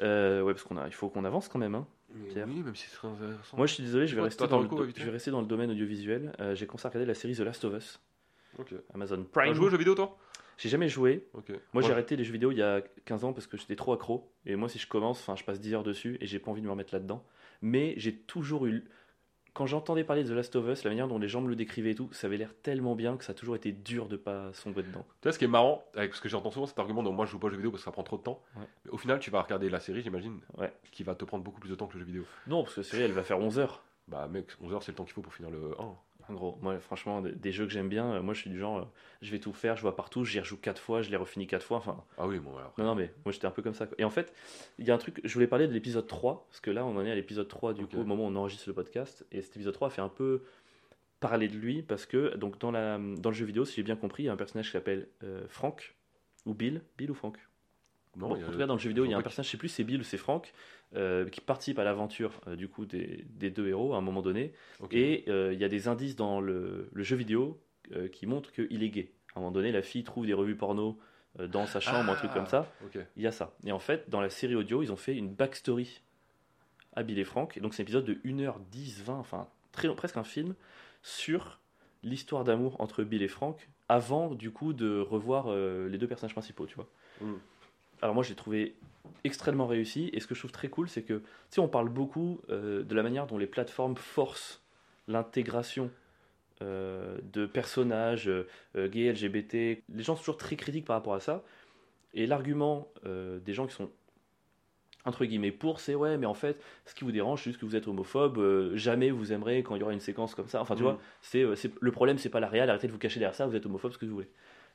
Euh, ouais, parce qu'on a, il faut qu'on avance quand même. Hein. Pierre. oui, même si c'est très intéressant. Moi, je suis désolé, je vais, rester dans, le, un coup, do- vite fait je vais rester dans le domaine audiovisuel. Euh, J'ai commencé à regarder la série The Last of Us, Ok. Amazon Prime. joué aux jeux vidéo toi? J'ai jamais joué. Moi, j'ai arrêté les jeux vidéo il y a 15 ans parce que j'étais trop accro. Et moi, si je commence, enfin, je passe 10 heures dessus et j'ai pas envie de me remettre là-dedans. Mais j'ai toujours eu. Quand j'entendais parler de The Last of Us, la manière dont les gens me le décrivaient et tout, ça avait l'air tellement bien que ça a toujours été dur de pas sombrer dedans. Tu sais, ce qui est marrant, avec ce que j'entends souvent cet argument de moi je joue pas aux jeux vidéo parce que ça prend trop de temps. Ouais. Mais au final, tu vas regarder la série, j'imagine, Ouais. qui va te prendre beaucoup plus de temps que le jeu vidéo. Non, parce que la série, elle va faire 11 heures. Bah, mec, 11 heures, c'est le temps qu'il faut pour finir le 1. En gros, moi, franchement, des, des jeux que j'aime bien, euh, moi, je suis du genre, euh, je vais tout faire, je vois partout, j'y rejoue 4 fois, je les refinis 4 fois. Enfin, Ah oui, bon, alors. non, non, mais moi, j'étais un peu comme ça. quoi. Et en fait, il y a un truc, je voulais parler de l'épisode 3, parce que là, on en est à l'épisode 3, du Ok. coup, au moment où on enregistre le podcast. Et cet épisode 3 fait un peu parler de lui, parce que, donc, dans, la, dans le jeu vidéo, si j'ai bien compris, il y a un personnage qui s'appelle euh, Frank, ou Bill, Bill ou Frank? Non, Bon, en tout cas, dans le jeu vidéo, il y a un personnage, je sais plus, c'est Bill ou c'est Frank, euh, qui participe à l'aventure euh, du coup des, des deux héros à un moment donné. Et euh, il y a des indices dans le, le jeu vidéo qui montrent qu'il est gay. À un moment donné, la fille trouve des revues porno dans sa chambre, un truc Ah, comme ça. Ok. Il y a ça. Et en fait, dans la série audio, ils ont fait une backstory à Bill et Frank. Et donc, c'est un épisode de 1h10, 20, enfin, très, presque un film sur l'histoire d'amour entre Bill et Frank avant, du coup, de revoir les deux personnages principaux, tu vois. Mm. Alors, moi, je l'ai trouvé extrêmement réussi. Et ce que je trouve très cool, c'est que, tu sais, on parle beaucoup euh, de la manière dont les plateformes forcent l'intégration euh, de personnages euh, gays, LGBT. Les gens sont toujours très critiques par rapport à ça. Et l'argument des gens qui sont entre guillemets pour, c'est ouais, mais en fait, ce qui vous dérange, c'est juste que vous êtes homophobe. jamais vous aimerez quand il y aura une séquence comme ça. Enfin, tu Mm. vois, c'est, c'est le problème, c'est pas la réelle. Arrêtez de vous cacher derrière ça. Vous êtes homophobe, ce que vous voulez.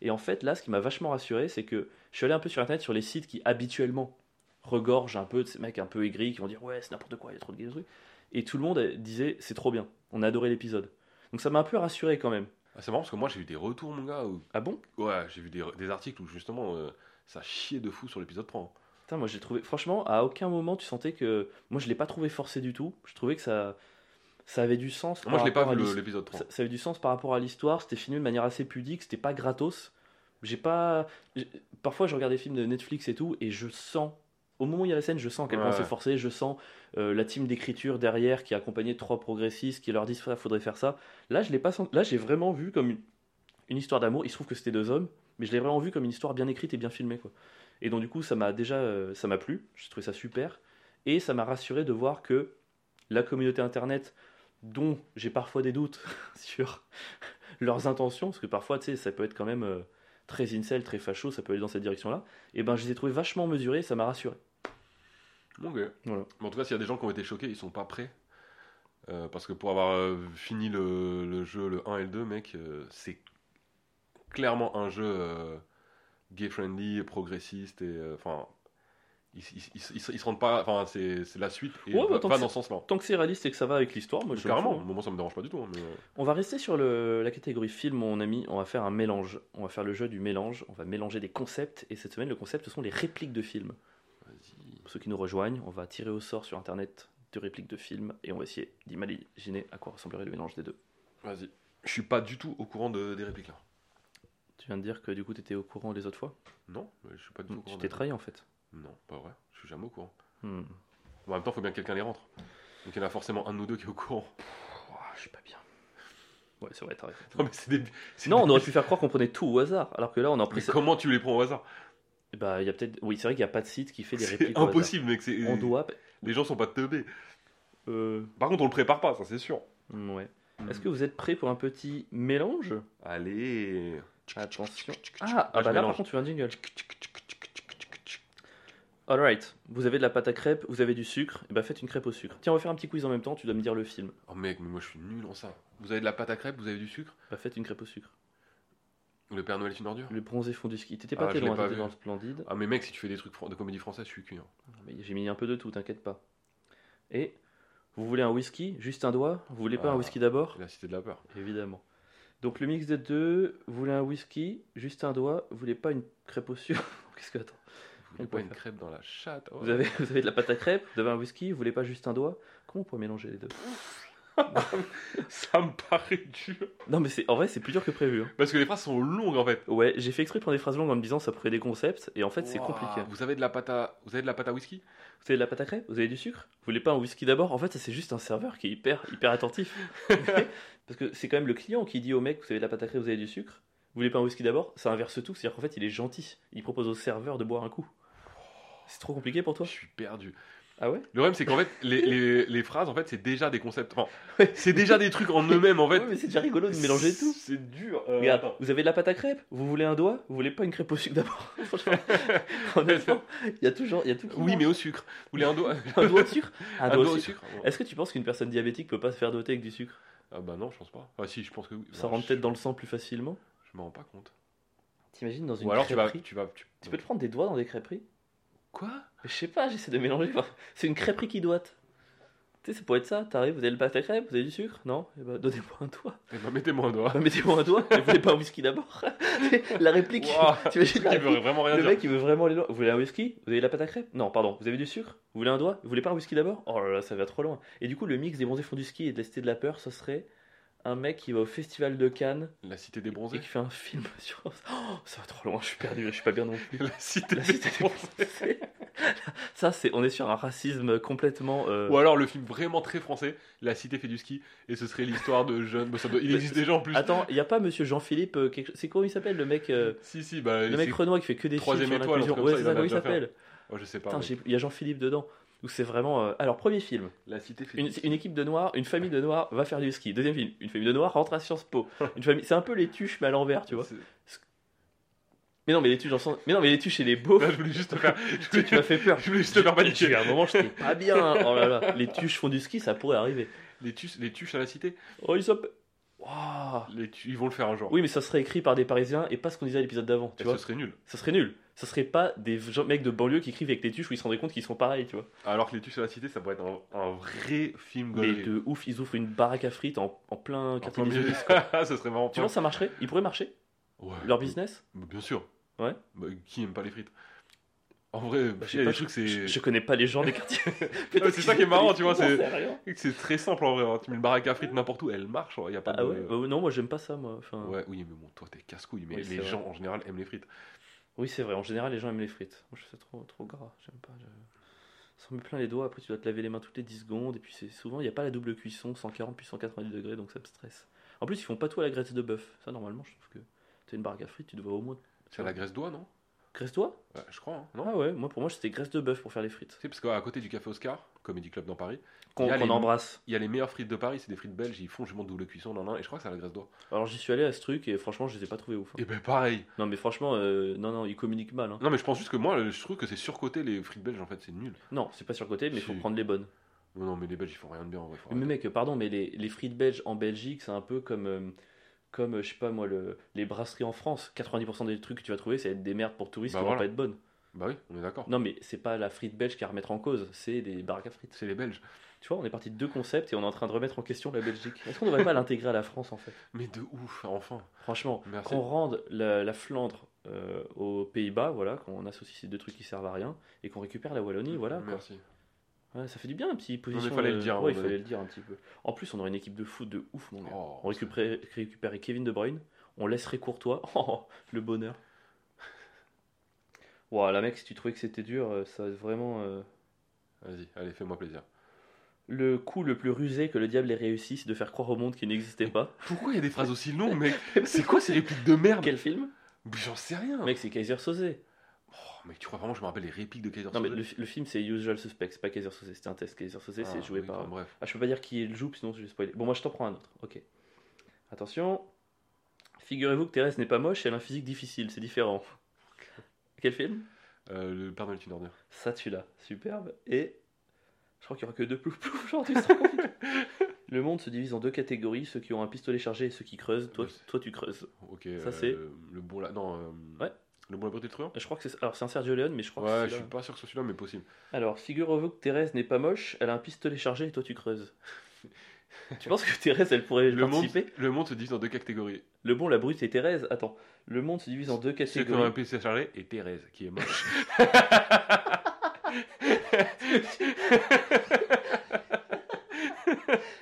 Et en fait, là, ce qui m'a vachement rassuré, c'est que je suis allé un peu sur internet sur les sites qui habituellement regorgent un peu de ces mecs un peu aigris qui vont dire ouais, c'est n'importe quoi, il y a trop de gays trucs. Et tout le monde disait c'est trop bien, on a adoré l'épisode. Donc ça m'a un peu rassuré quand même. Ah, c'est marrant parce que moi j'ai eu des retours, mon gars. Où... Ah bon? Ouais, j'ai vu des, des articles où justement euh, ça chiait de fou sur l'épisode 3. hein. Putain, moi j'ai trouvé. Franchement, à aucun moment tu sentais que. Moi je l'ai pas trouvé forcé du tout. Je trouvais que ça. Ça avait du sens. Moi par je l'ai pas rapport vu l'épisode 3. ça, ça avait du sens par rapport à l'histoire. C'était filmé de manière assez pudique. C'était pas gratos. J'ai pas. Parfois je regarde des films de Netflix et tout et je sens. Au moment où il y a la scène, je sens à quel point Ouais. c'est forcé. Je sens euh, la team d'écriture derrière qui est accompagnée de trois progressistes qui leur disent ça, faudrait faire ça. Là, je l'ai pas senti- Là, j'ai vraiment vu comme une, une histoire d'amour. Il se trouve que c'était deux hommes, mais je l'ai vraiment vu comme une histoire bien écrite et bien filmée. Quoi. Et donc, du coup, ça m'a déjà euh, ça m'a plu. J'ai trouvé ça super. Et ça m'a rassuré de voir que la communauté internet, dont j'ai parfois des doutes <laughs> sur leurs intentions, parce que parfois, tu sais, ça peut être quand même euh, très incel, très facho, ça peut aller dans cette direction-là, et ben, je les ai trouvés vachement mesurés, ça m'a rassuré. Ok. Voilà. Mais en tout cas, s'il y a des gens qui ont été choqués, ils sont pas prêts. Euh, parce que pour avoir euh, fini le, le jeu, le 1 et le 2, mec, c'est clairement un jeu gay-friendly, progressiste, et enfin. Ils, ils, ils, ils se- rendent pas. Enfin, c'est la suite, et Ouais, bah, va, dans ce sens-là. Tant que c'est réaliste et que ça va avec l'histoire, moi je m'en Carrément, hein. moi ça me dérange pas du tout. hein, mais, euh, On va rester sur le- la catégorie film, mon ami. On va faire un mélange. On va faire le jeu du mélange. On va mélanger des concepts. Et cette semaine, le concept, ce sont les répliques de films. vas-y. Pour ceux qui nous rejoignent, on va tirer au sort sur internet de répliques de films. Et on va essayer d'imaginer à quoi ressemblerait le mélange des deux. Vas-y. Je suis pas du tout au courant de, des répliques là. Tu viens de dire que du coup, tu étais au courant les autres fois? Non, je suis pas du tout au Tu courant. t'es des- trahi en fait. Non, pas vrai. Je suis jamais au courant. Hmm. En même temps, faut bien que quelqu'un les rentre. Donc il y en a forcément un de nous deux qui est au courant. Ouah, je suis pas bien. Ouais, c'est vrai, t'as raison. Non, mais c'est des. c'est Non, des- on aurait pu faire croire qu'on prenait tout au hasard. Alors que là, on en Mais pris. comment tu les prends au hasard Bah, il y a peut-être. Oui, c'est vrai qu'il n'y a pas de site qui fait des C'est répliques. au impossible, mec. c'est- On doit. Les gens sont pas teubés. Euh, Par contre, on le prépare pas, ça c'est sûr. Ouais. Est-ce que vous êtes prêts pour un petit mélange? Allez. Attention. Ah, Ah, ah je bah là, mélange. par contre, tu veux un jingle. Alright, vous avez de la pâte à crêpes, vous avez du sucre, et bah faites une crêpe au sucre. Tiens, on va faire un petit quiz en même temps, tu dois me dire le film. Oh mec, mais moi je suis nul en ça. Vous avez de la pâte à crêpes, vous avez du sucre? Bah faites une crêpe au sucre. Le Père Noël est une ordure? Le bronzé fond du ski. T'étais Ah, pas très je l'ai loin, pas t'étais vu. dans le splendide. Ah mais mec, si tu fais des trucs fran- de comédie française, je suis cuit. hein. Mais J'ai mis un peu de tout, t'inquiète pas. Et vous voulez un whisky, juste un doigt? Vous voulez pas Ah. un whisky d'abord? La cité de la peur. Évidemment. Donc le mix des deux, vous voulez un whisky, juste un doigt, vous voulez pas une crêpe au sucre? <laughs> Qu'est-ce que attends voulez On pas une faire. crêpe dans la chatte oh. vous avez, vous avez de la pâte à crêpes, vous avez un whisky, vous voulez pas juste un doigt? Comment on pourrait mélanger les deux? <laughs> Ça me paraît dur. Non mais c'est en vrai c'est plus dur que prévu. hein. Parce que les phrases sont longues en fait. Ouais, j'ai fait exprès de prendre des phrases longues en me disant ça pourrait des concepts et en fait c'est compliqué. Vous avez de la pâte à, vous avez de la pâte à whisky? Vous avez de la pâte à crêpes? Vous avez du sucre? Vous voulez pas un whisky d'abord? En fait ça c'est juste un serveur qui est hyper hyper attentif. <laughs> Parce que c'est quand même le client qui dit au mec vous avez de la pâte à crêpes, vous avez du sucre Vous voulez pas un whisky d'abord? Ça inverse tout, c'est-à-dire qu'en fait il est gentil. Il propose au serveur de boire un coup. C'est trop compliqué pour toi Je suis perdu. Ah ouais? Le problème, c'est qu'en fait, les, les, les phrases, en fait, c'est déjà des concepts. Enfin, Ouais. c'est déjà des trucs en eux-mêmes, en fait. Ouais, mais c'est déjà rigolo de mélanger tout. C'est dur. Euh, Regarde, attends. vous avez de la pâte à crêpes? Vous voulez un doigt? Vous voulez pas une crêpe au sucre d'abord? <laughs> Franchement, honnêtement, il y a toujours, il y a tout. qui Oui, mais au sucre. Vous voulez un doigt? Un doigt de sucre? Un, doigt, au au sucre. sucre Est-ce que tu penses qu'une personne diabétique peut pas se faire doter avec du sucre? Ah bah non, je pense pas. Ah si, je pense que oui. Ça Non, rentre je- peut-être dans le sang plus facilement? Je me rends pas compte. T'imagines dans une Ou alors tu vas, crêperie tu vas, tu... Tu peux te prendre des doigts dans des crêperies? Quoi? Je sais pas, j'essaie de mélanger. Enfin, C'est une crêperie qui doite. Tu sais, ça pourrait être ça. T'arrives, vous avez le pâte à crêpes, vous avez du sucre Non? Eh ben, donnez-moi un doigt. Eh ben, mettez-moi un doigt. Bah, Mettez-moi un doigt, vous voulez pas un whisky d'abord? <laughs> La réplique. Ouah, <laughs> T'imagines la Il veut vraiment rien Le dire. mec il veut vraiment les doigts. Vous voulez un whisky? Vous avez la pâte à crêpes? Non, pardon. Vous avez du sucre? Vous voulez un doigt? Vous voulez pas un whisky d'abord? Oh là là, ça va trop loin. Et du coup, le mix des bronzés fonds du ski et de la cité de la peur, ce serait un mec qui va au festival de Cannes La cité des et bronzés. qui fait un film <laughs> sur. Oh, ça va trop loin, je suis perdu, je suis pas bien non plus. La cité La des cité des bronzés. bronzés. <laughs> Ça, c'est, on est sur un racisme complètement. euh, Ou alors le film vraiment très français, La cité fait du ski, et ce serait l'histoire de jeunes. Bah, doit- Il existe déjà en plus. Attends, il y a pas Monsieur Jean-Philippe euh, quelque... C'est comment il s'appelle le mec euh, Si, si, bah. Le mec Renoir qui fait que des films Troisième étoile, Ouais, ça, comment il s'appelle Oh, je sais pas. Il y a Jean-Philippe dedans. Où c'est vraiment. euh, Alors, premier film. La cité Une, une équipe de noirs, une famille de noirs va faire du ski. Deuxième film, une famille de noirs rentre à Sciences Po. <laughs> Une famille, c'est un peu les tuches mais à l'envers, tu vois. Mais non, mais les tuches sens- Mais non, mais les tuches et les beaufs. Là, je voulais juste te faire. <laughs> Je tu, m'as fait peur. je voulais juste te faire J'ai paniquer. eu un moment, j'étais pas bien. Oh là là, les tuches font du ski, ça pourrait arriver. Les tuches, les tuches à la cité? Oh, il s'appelle. Les Ils vont le faire un jour. Oui, mais ça serait écrit par des Parisiens et pas ce qu'on disait à l'épisode d'avant, tu Et vois. ce serait nul. Ça serait nul. Ça serait pas des gens- mecs de banlieue qui écrivent avec les tuches où ils se rendraient compte qu'ils sont pareils, tu vois. Alors que les tues sur la cité, ça pourrait être un, un vrai film Mais de ouf, ils ouvrent une baraque à frites en, en plein En quartier plein des. Ulysses, <laughs> ça serait vraiment Tu penses que ça marcherait Ils pourraient marcher Ouais. Leur business Bah, Bien sûr. Ouais. Bah, qui aime pas les frites? En vrai, Bah, je sais pas, c'est. je, je connais pas les gens des quartiers. <laughs> <laughs> Ouais, c'est ça qui est marrant, tu vois, c'est- très simple en vrai. hein. Tu mets une baraque à frites n'importe où, elle marche. Il y a pas Ah de. ouais Bah Non, moi j'aime pas ça, moi. Enfin, Ouais, oui, mais bon, toi t'es casse-couille, mais Oui, les vrai. gens en général aiment les frites. Oui, c'est vrai. En général, les gens aiment les frites. Moi, je fais trop, trop gras. J'aime pas. je- Ça me met plein les doigts. Après, tu dois te laver les mains toutes les 10 secondes. Et puis, c'est souvent, il n'y a pas la double cuisson, 140 puis 190 degrés, donc ça me stresse. En plus, ils font pas tout à la graisse de bœuf. Ça, normalement, je trouve que tu as une baraque à frites, tu devrais au moins. C'est la graisse d'oie, non? Graisse d'oie Ouais, Je crois, hein, non? Ah ouais, moi, pour moi, c'était graisse de bœuf pour faire les frites. Sais, parce qu'à côté du Café Oscar, Comedy Club dans Paris, Qu'on embrasse. il y a les meilleures frites de Paris, c'est des frites belges, ils font justement double cuisson, nan, nan, et je crois que c'est à la graisse d'oie. Alors, j'y suis allé à ce truc et franchement, je les ai pas trouvés ouf. hein. Et ben pareil. Non, mais franchement, euh, non, non, ils communiquent mal. hein. Non, mais je pense juste que moi, je trouve que c'est surcoté les frites belges en fait, c'est nul. Non, c'est pas surcoté, mais il faut prendre les bonnes. Non, non, mais les belges ils font rien de bien en vrai. Mais mec, pardon, mais les, les frites belges en Belgique, c'est un peu comme, euh, comme euh, je sais pas moi, le, les brasseries en France. 90% des trucs que tu vas trouver, ça va être des merdes pour touristes Bah qui vont pas être bonnes. Bah oui, on est d'accord. Non, mais c'est pas la frite belge qui a à remettre en cause, c'est des baraques à frites. C'est les belges. Tu vois, on est parti de deux concepts et on est en train de remettre en question la Belgique. Est-ce qu'on devrait pas l'intégrer à la France en fait? Mais de ouf, enfin. Franchement, Merci. qu'on rende la, la Flandre euh, aux Pays-Bas, voilà, qu'on associe ces deux trucs qui servent à rien et qu'on récupère la Wallonie, voilà. quoi. Ouais, ça fait du bien un petit position. fallait de- le dire un Ouais, il moment fallait le dire un petit peu. En plus, on aurait une équipe de foot de ouf, mon gars. Oh, on récupérait, récupérait Kevin De Bruyne, on laisserait Courtois. <laughs> Oh, le bonheur. <laughs> Ouah, la mec, si tu trouvais que c'était dur, euh, ça va être vraiment euh, Vas-y, allez, fais-moi plaisir. le coup le plus rusé que le diable ait réussi, c'est de faire croire au monde qu'il n'existait pas. Pourquoi il y a des phrases aussi longues, mec? <laughs> C'est quoi ces répliques de merde? Quel film? J'en sais rien. Mec, c'est Kaiser Soze. Oh, mec, tu crois vraiment que je me rappelle les répliques de Kaiser Non, mais le, fi- le film, c'est Usual Suspect, c'est pas Kaiser Soze, c'était un test. Kaiser Soze, Ah, c'est joué oui, par. bref. Ah, je peux pas dire qui le joue, sinon je vais spoiler. Bon, moi je t'en prends un autre. Ok. Attention. Figurez-vous que Thérèse n'est pas moche, elle a un physique difficile, c'est différent. Quel film? Euh, le Père Noël est une ordure. Ça, tu l'as. Superbe. Et. Je crois qu'il n'y aura que deux plouf plouf aujourd'hui. Le monde se divise en deux catégories ceux qui ont un pistolet chargé et ceux qui creusent. Toi, toi tu creuses. Ok. Ça, euh, c'est- Le bon là. Non. euh, Ouais. Le bon de truand Je crois que c'est. Alors, c'est un Sergio Leone, mais je crois Ouais, que je c'est. suis pas sûr que ce soit celui-là, mais possible. Alors, figurez-vous que Thérèse n'est pas moche, elle a un pistolet chargé et toi tu creuses. <laughs> tu penses que Thérèse, elle pourrait Le monde, participer? le monde se divise en deux catégories. Le bon, la brute et Thérèse. Attends. Le monde se divise en deux Ceux qui ont un catégories. PC chargé et Thérèse, qui est moche. <laughs>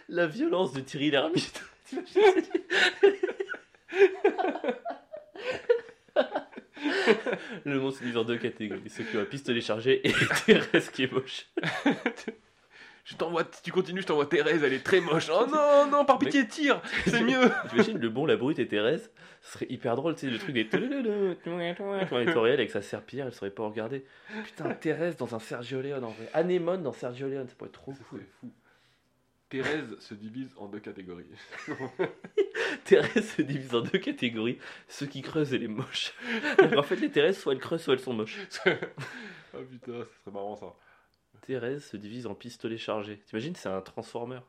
La violence de Thierry Lhermitte. <laughs> <laughs> Le monde se divise en deux catégories. Ceux qui ont un pistolet chargé et <laughs> Thérèse qui est moche. <laughs> je t'envoie, si tu continues, je t'envoie Thérèse, elle est très moche. Oh non, non, par pitié, tire, c'est mieux. T'imagines le bon, la brute et Thérèse Ce serait hyper drôle, tu sais, le truc des tutoriels avec sa serpillière, elle saurait pas regarder. Putain, Thérèse dans un Sergio Leone en vrai. Anémone dans Sergio Leone, ça pourrait être trop cool. Fou. Thérèse se divise en deux catégories. <laughs> <laughs> Thérèse se divise en deux catégories ceux qui creusent et les moches. <laughs> En fait, les Thérèse, soit elles creusent, soit elles sont moches. oh putain, ça serait marrant ça. Thérèse se divise en pistolet chargé. T'imagines, c'est un transformer.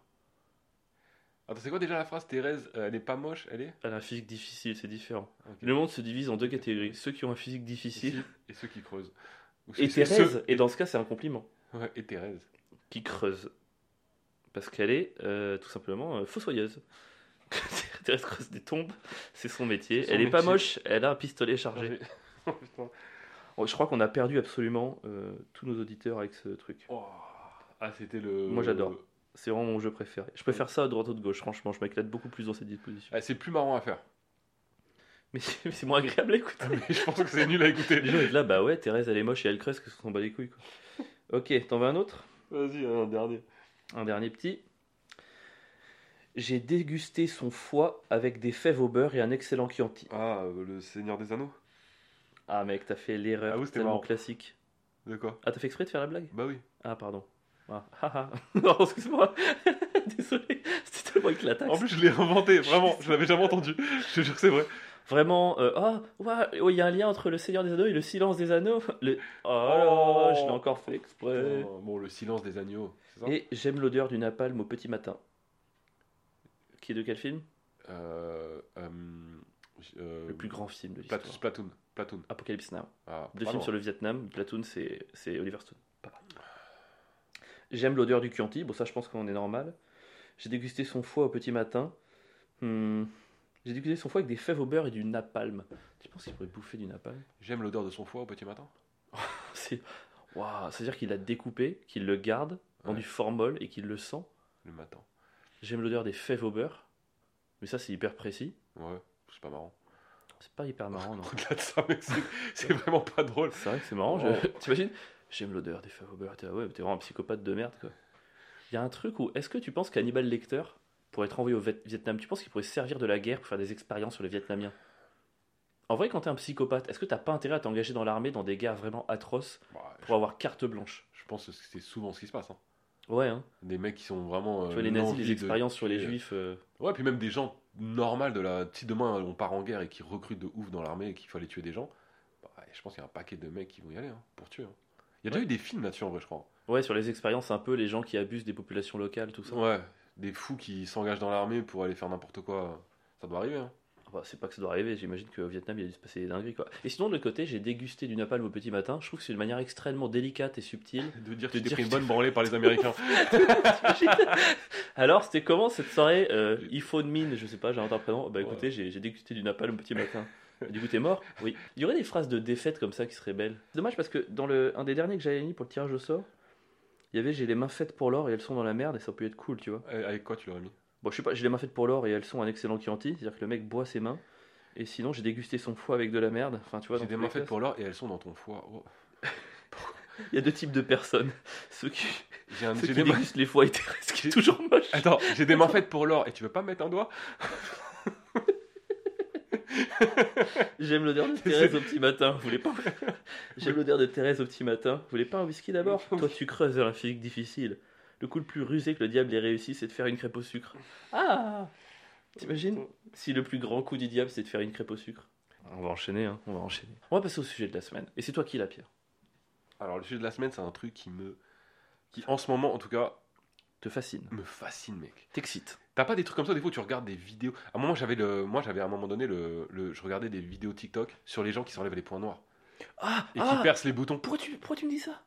Attends, c'est quoi déjà la phrase Thérèse, euh, elle est pas moche, elle est? Elle a un physique difficile, c'est différent. Le monde se divise en deux catégories ceux qui ont un physique difficile Et ceux qui creusent. Ou et Thérèse. ceux- Et dans ce cas, c'est un compliment. Ouais, et Thérèse. qui creuse. Parce qu'elle est euh, tout simplement euh, fossoyeuse. <laughs> Thérèse creuse des tombes, c'est son métier. Son elle est pas métier. moche, elle a un pistolet chargé. <laughs> Oh, putain. Oh, je crois qu'on a perdu absolument euh, tous nos auditeurs avec ce truc. Oh. Ah, c'était le. Moi, j'adore. C'est vraiment mon jeu préféré. Je préfère ça à droite ou de gauche, franchement, je m'éclate beaucoup plus dans cette disposition. Ah, c'est plus marrant à faire. Mais c'est moins agréable à écouter. Mais je pense que c'est nul à écouter. Les gens sont là, bah ouais, Thérèse elle est moche et elle creuse, que ce sont bat les couilles quoi. Ok, t'en veux un autre? Vas-y, un dernier. Un dernier petit. J'ai dégusté son foie avec des fèves au beurre et un excellent Chianti. Ah, euh, le Seigneur des Anneaux? Ah mec, t'as fait l'erreur Ah oui, tellement marrant. classique. De quoi? Ah, t'as fait exprès de faire la blague? Bah oui. Ah, pardon. Ah, haha. <laughs> non, excuse-moi. <laughs> Désolé, c'était tellement éclatant. En plus, je l'ai inventé, vraiment. Je l'avais jamais entendu. <laughs> Je te jure que c'est vrai. Vraiment, euh, oh, ouah, oh, il y a un lien entre le Seigneur des Anneaux et le silence des Anneaux. <laughs> Le... Oh, là Oh. je l'ai encore fait exprès. Oh, bon, le silence des agneaux, ça? Et j'aime l'odeur du napalm au petit matin. Qui est de quel film? Euh, euh, euh, Le plus grand film de l'histoire. Splatoon. Platoon. Apocalypse Now. Ah, Deux films sur le Vietnam. Platoon, c'est Oliver Stone. J'aime l'odeur du Chianti. Bon, ça, je pense qu'on est normal. J'ai dégusté son foie au petit matin. Hmm. J'ai dégusté son foie avec des fèves au beurre et du napalm. Tu penses qu'il pourrait bouffer du napalm? J'aime l'odeur de son foie au petit matin. <laughs> C'est. Waouh, c'est-à-dire qu'il l'a découpé, qu'il le garde dans Ouais. du formol et qu'il le sent. Le matin. J'aime l'odeur des fèves au beurre. Mais ça, c'est hyper précis. Ouais, c'est pas marrant. C'est pas hyper marrant, non. <laughs> Au-delà de ça, mec, c'est- vraiment pas drôle. C'est vrai que c'est marrant. je- Oh. <laughs> T'imagines? J'aime l'odeur des fèves au beurre. T'es ouais, t'es vraiment un psychopathe de merde, quoi. Il y a un truc où. Est-ce que tu penses qu'Hannibal Lecter pourrait être envoyé au Viet- Vietnam Tu penses qu'il pourrait se servir de la guerre pour faire des expériences sur les Vietnamiens? En vrai, quand t'es un psychopathe, est-ce que t'as pas intérêt à t'engager dans l'armée dans des guerres vraiment atroces Bah, pour avoir carte blanche? Je, pense que c'est souvent ce qui se passe. hein. Ouais, hein. Des mecs qui sont vraiment. Tu euh, vois, les nazis, les de expériences sur les juifs. euh, Ouais, puis même des gens normaux de la. Si demain on part en guerre et qu'ils recrutent de ouf dans l'armée et qu'il faut aller tuer des gens, bah, je pense qu'il y a un paquet de mecs qui vont y aller hein, pour tuer. Il y a déjà eu des films là-dessus en vrai, je crois. Ouais, sur les expériences, un peu les gens qui abusent des populations locales, tout ça. Ouais, des fous qui s'engagent dans l'armée pour aller faire n'importe quoi. Ça doit arriver. Hein. Bah, c'est pas que ça doit arriver, j'imagine qu'au Vietnam il a dû se passer des dingueries quoi. Et sinon de l'autre côté, j'ai dégusté du napalm au petit matin. Je trouve que c'est une manière extrêmement délicate et subtile. <laughs> De dire De que tu t'es pris une bonne branlée par les Américains. <laughs> Alors c'était comment cette soirée euh, Iphone Mine, je sais pas, j'ai un prénom. Bah écoutez, j'ai j'ai dégusté du napalm au petit matin. Du coup t'es mort? Oui. Il y aurait des phrases de défaite comme ça qui seraient belles. C'est dommage parce que dans le un des derniers que j'avais mis pour le tirage au sort, il y avait j'ai les mains faites pour l'or et elles sont dans la merde et ça peut être cool, tu vois. Euh, Avec quoi tu l'aurais mis? Bon, je sais pas, j'ai les mains faites pour l'or et elles sont un excellent Chianti, c'est-à-dire que le mec boit ses mains. Et sinon, j'ai dégusté son foie avec de la merde. Enfin, tu vois, J'ai des mains faites pour l'or et elles sont dans ton foie. Oh. <laughs> Il y a deux types de personnes. <laughs> Ceux qui, J'ai un- ceux j'ai qui des mains- dégustent les foies ce qui est toujours moche. Attends, j'ai des mains <laughs> faites pour l'or et tu veux pas me mettre un doigt? <laughs> J'aime l'odeur de Thérèse au petit matin. Vous voulez pas <laughs> J'aime l'odeur de Thérèse au petit matin. Vous voulez pas un whisky d'abord Toi, tu creuses vers un physique difficile. Le coup le plus rusé que le diable ait réussi, c'est de faire une crêpe au sucre. Ah T'imagines si le plus grand coup du diable, c'est de faire une crêpe au sucre On va enchaîner, hein. On va enchaîner. On va passer au sujet de la semaine. Et c'est toi qui la Pierre Alors, le sujet de la semaine, c'est un truc qui me. qui, en ce moment, en tout cas, Te fascine. me fascine, mec. T'excite. T'as pas des trucs comme ça, des fois, tu regardes des vidéos. À un moment, j'avais le. Moi, j'avais à un moment donné, le... le- je regardais des vidéos TikTok sur les gens qui s'enlèvent les points noirs Ah, et ah qui percent les boutons. pourquoi, tu, pourquoi tu me dis ça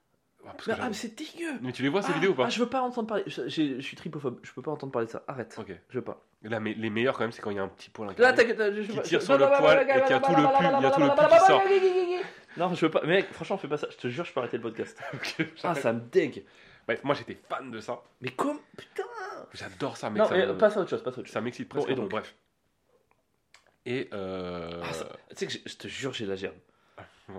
Ah, parce que mais, Ah, c'est dégueu mais tu les vois ces Ah, vidéos ou pas ah, je veux pas entendre parler. Je, suis tripophobe. Je peux pas entendre parler de ça. Arrête. Ok. Je veux pas. Là, mais les meilleurs, quand même, c'est quand il y a un petit poil Là, Qui tire sur le poil et qu'il y a tout le pu- il y a tout le pu qui sort. Non, je veux pas. Mec, franchement, fais pas ça. Je te jure, je peux arrêter le podcast. Ah, ça me dégue. Bref, moi, j'étais fan de ça. Mais comme. Putain J'adore ça, mec. Non, ça mais me- passe à autre chose, passe à autre chose. Ça m'excite Bon, presque. et donc bref. Et euh... Ah, ça- Tu sais que je te jure, j'ai la gerbe.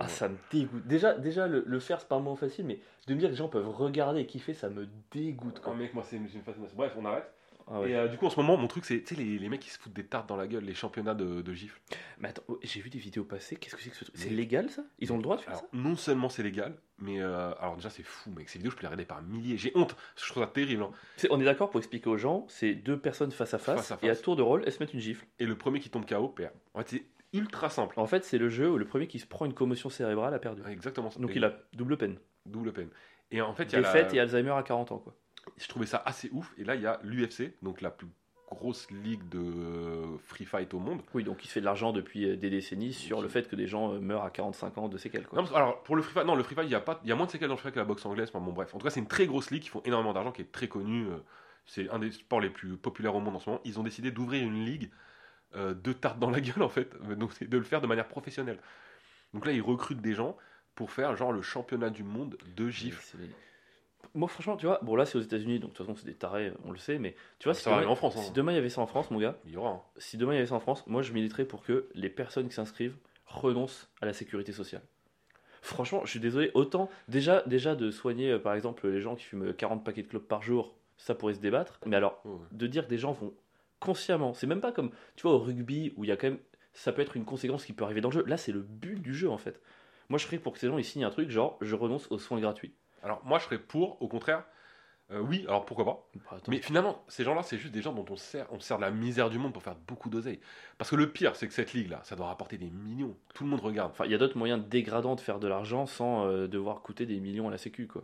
Ah, ça me dégoûte. Déjà, déjà le, le faire, c'est pas un moment facile, mais de me dire que les gens peuvent regarder et kiffer, ça me dégoûte. oh, Quoi. mec, moi, c'est une, c'est une fascination. Bref, on arrête. Ah ouais. Et euh, du coup, en ce moment, mon truc, c'est tu sais, les, les mecs qui se foutent des tartes dans la gueule, les championnats de, de gifles. Mais attends, oh, j'ai vu des vidéos passer. Qu'est-ce que c'est que ce truc? C'est légal ça? Ils ont le droit de faire Alors, ça? non seulement c'est légal, mais euh, alors déjà, c'est fou, mec. Ces vidéos, je peux les regarder par milliers. J'ai honte. Je trouve ça terrible. hein. On est d'accord pour expliquer aux gens, c'est deux personnes face à face, Face à et à face. tour de rôle, elles se mettent une gifle. Et le premier qui tombe KO perd. En fait, c'est ultra simple. En fait, c'est le jeu où le premier qui se prend une commotion cérébrale a perdu. Exactement ça. Donc Et il a double peine. double peine. Et en fait, il y a la- et Alzheimer à 40 ans. quoi. Je trouvais ça assez ouf. Et là, il y a l'UFC, donc la plus grosse ligue de free fight au monde. Oui, donc il se fait de l'argent depuis euh, des décennies sur le fait que des gens euh, meurent à 45 ans de séquelles. Quoi. Non, alors pour le free fight, non, le free fight, il y a pas, il y a moins de séquelles dans le free fight que la boxe anglaise. Bon, bref, en tout cas, c'est une très grosse ligue qui font énormément d'argent, qui est très connue. euh, C'est un des sports les plus populaires au monde en ce moment. Ils ont décidé d'ouvrir une ligue de tartes dans la gueule en fait, <laughs> donc c'est de le faire de manière professionnelle. Donc là, ils recrutent des gens pour faire genre le championnat du monde de gifles. Moi, franchement, tu vois, bon là c'est aux États-Unis, donc de toute façon c'est des tarés, on le sait, mais tu vois, si Ça demain, en France. hein. si demain il y avait ça en France, mon gars, Il y aura. hein. si demain il y avait ça en France, moi je militerais pour que les personnes qui s'inscrivent renoncent à la sécurité sociale. Franchement, je suis désolé, autant déjà, déjà de soigner euh, par exemple les gens qui fument 40 paquets de clopes par jour, ça pourrait se débattre, mais alors ouais. de dire que des gens vont consciemment, c'est même pas comme, tu vois, au rugby où il y a quand même, ça peut être une conséquence qui peut arriver dans le jeu, là c'est le but du jeu en fait. Moi je serais pour que ces gens ils signent un truc genre je renonce aux soins gratuits. Alors moi, je serais pour, au contraire. euh, oui, alors pourquoi pas Bah. Mais finalement, ces gens-là, c'est juste des gens dont on sert, on sert de la misère du monde pour faire beaucoup d'oseille. Parce que le pire, c'est que cette ligue-là, ça doit rapporter des millions. Tout le monde regarde. Enfin, il y a d'autres moyens dégradants de faire de l'argent sans euh, devoir coûter des millions à la sécu, quoi.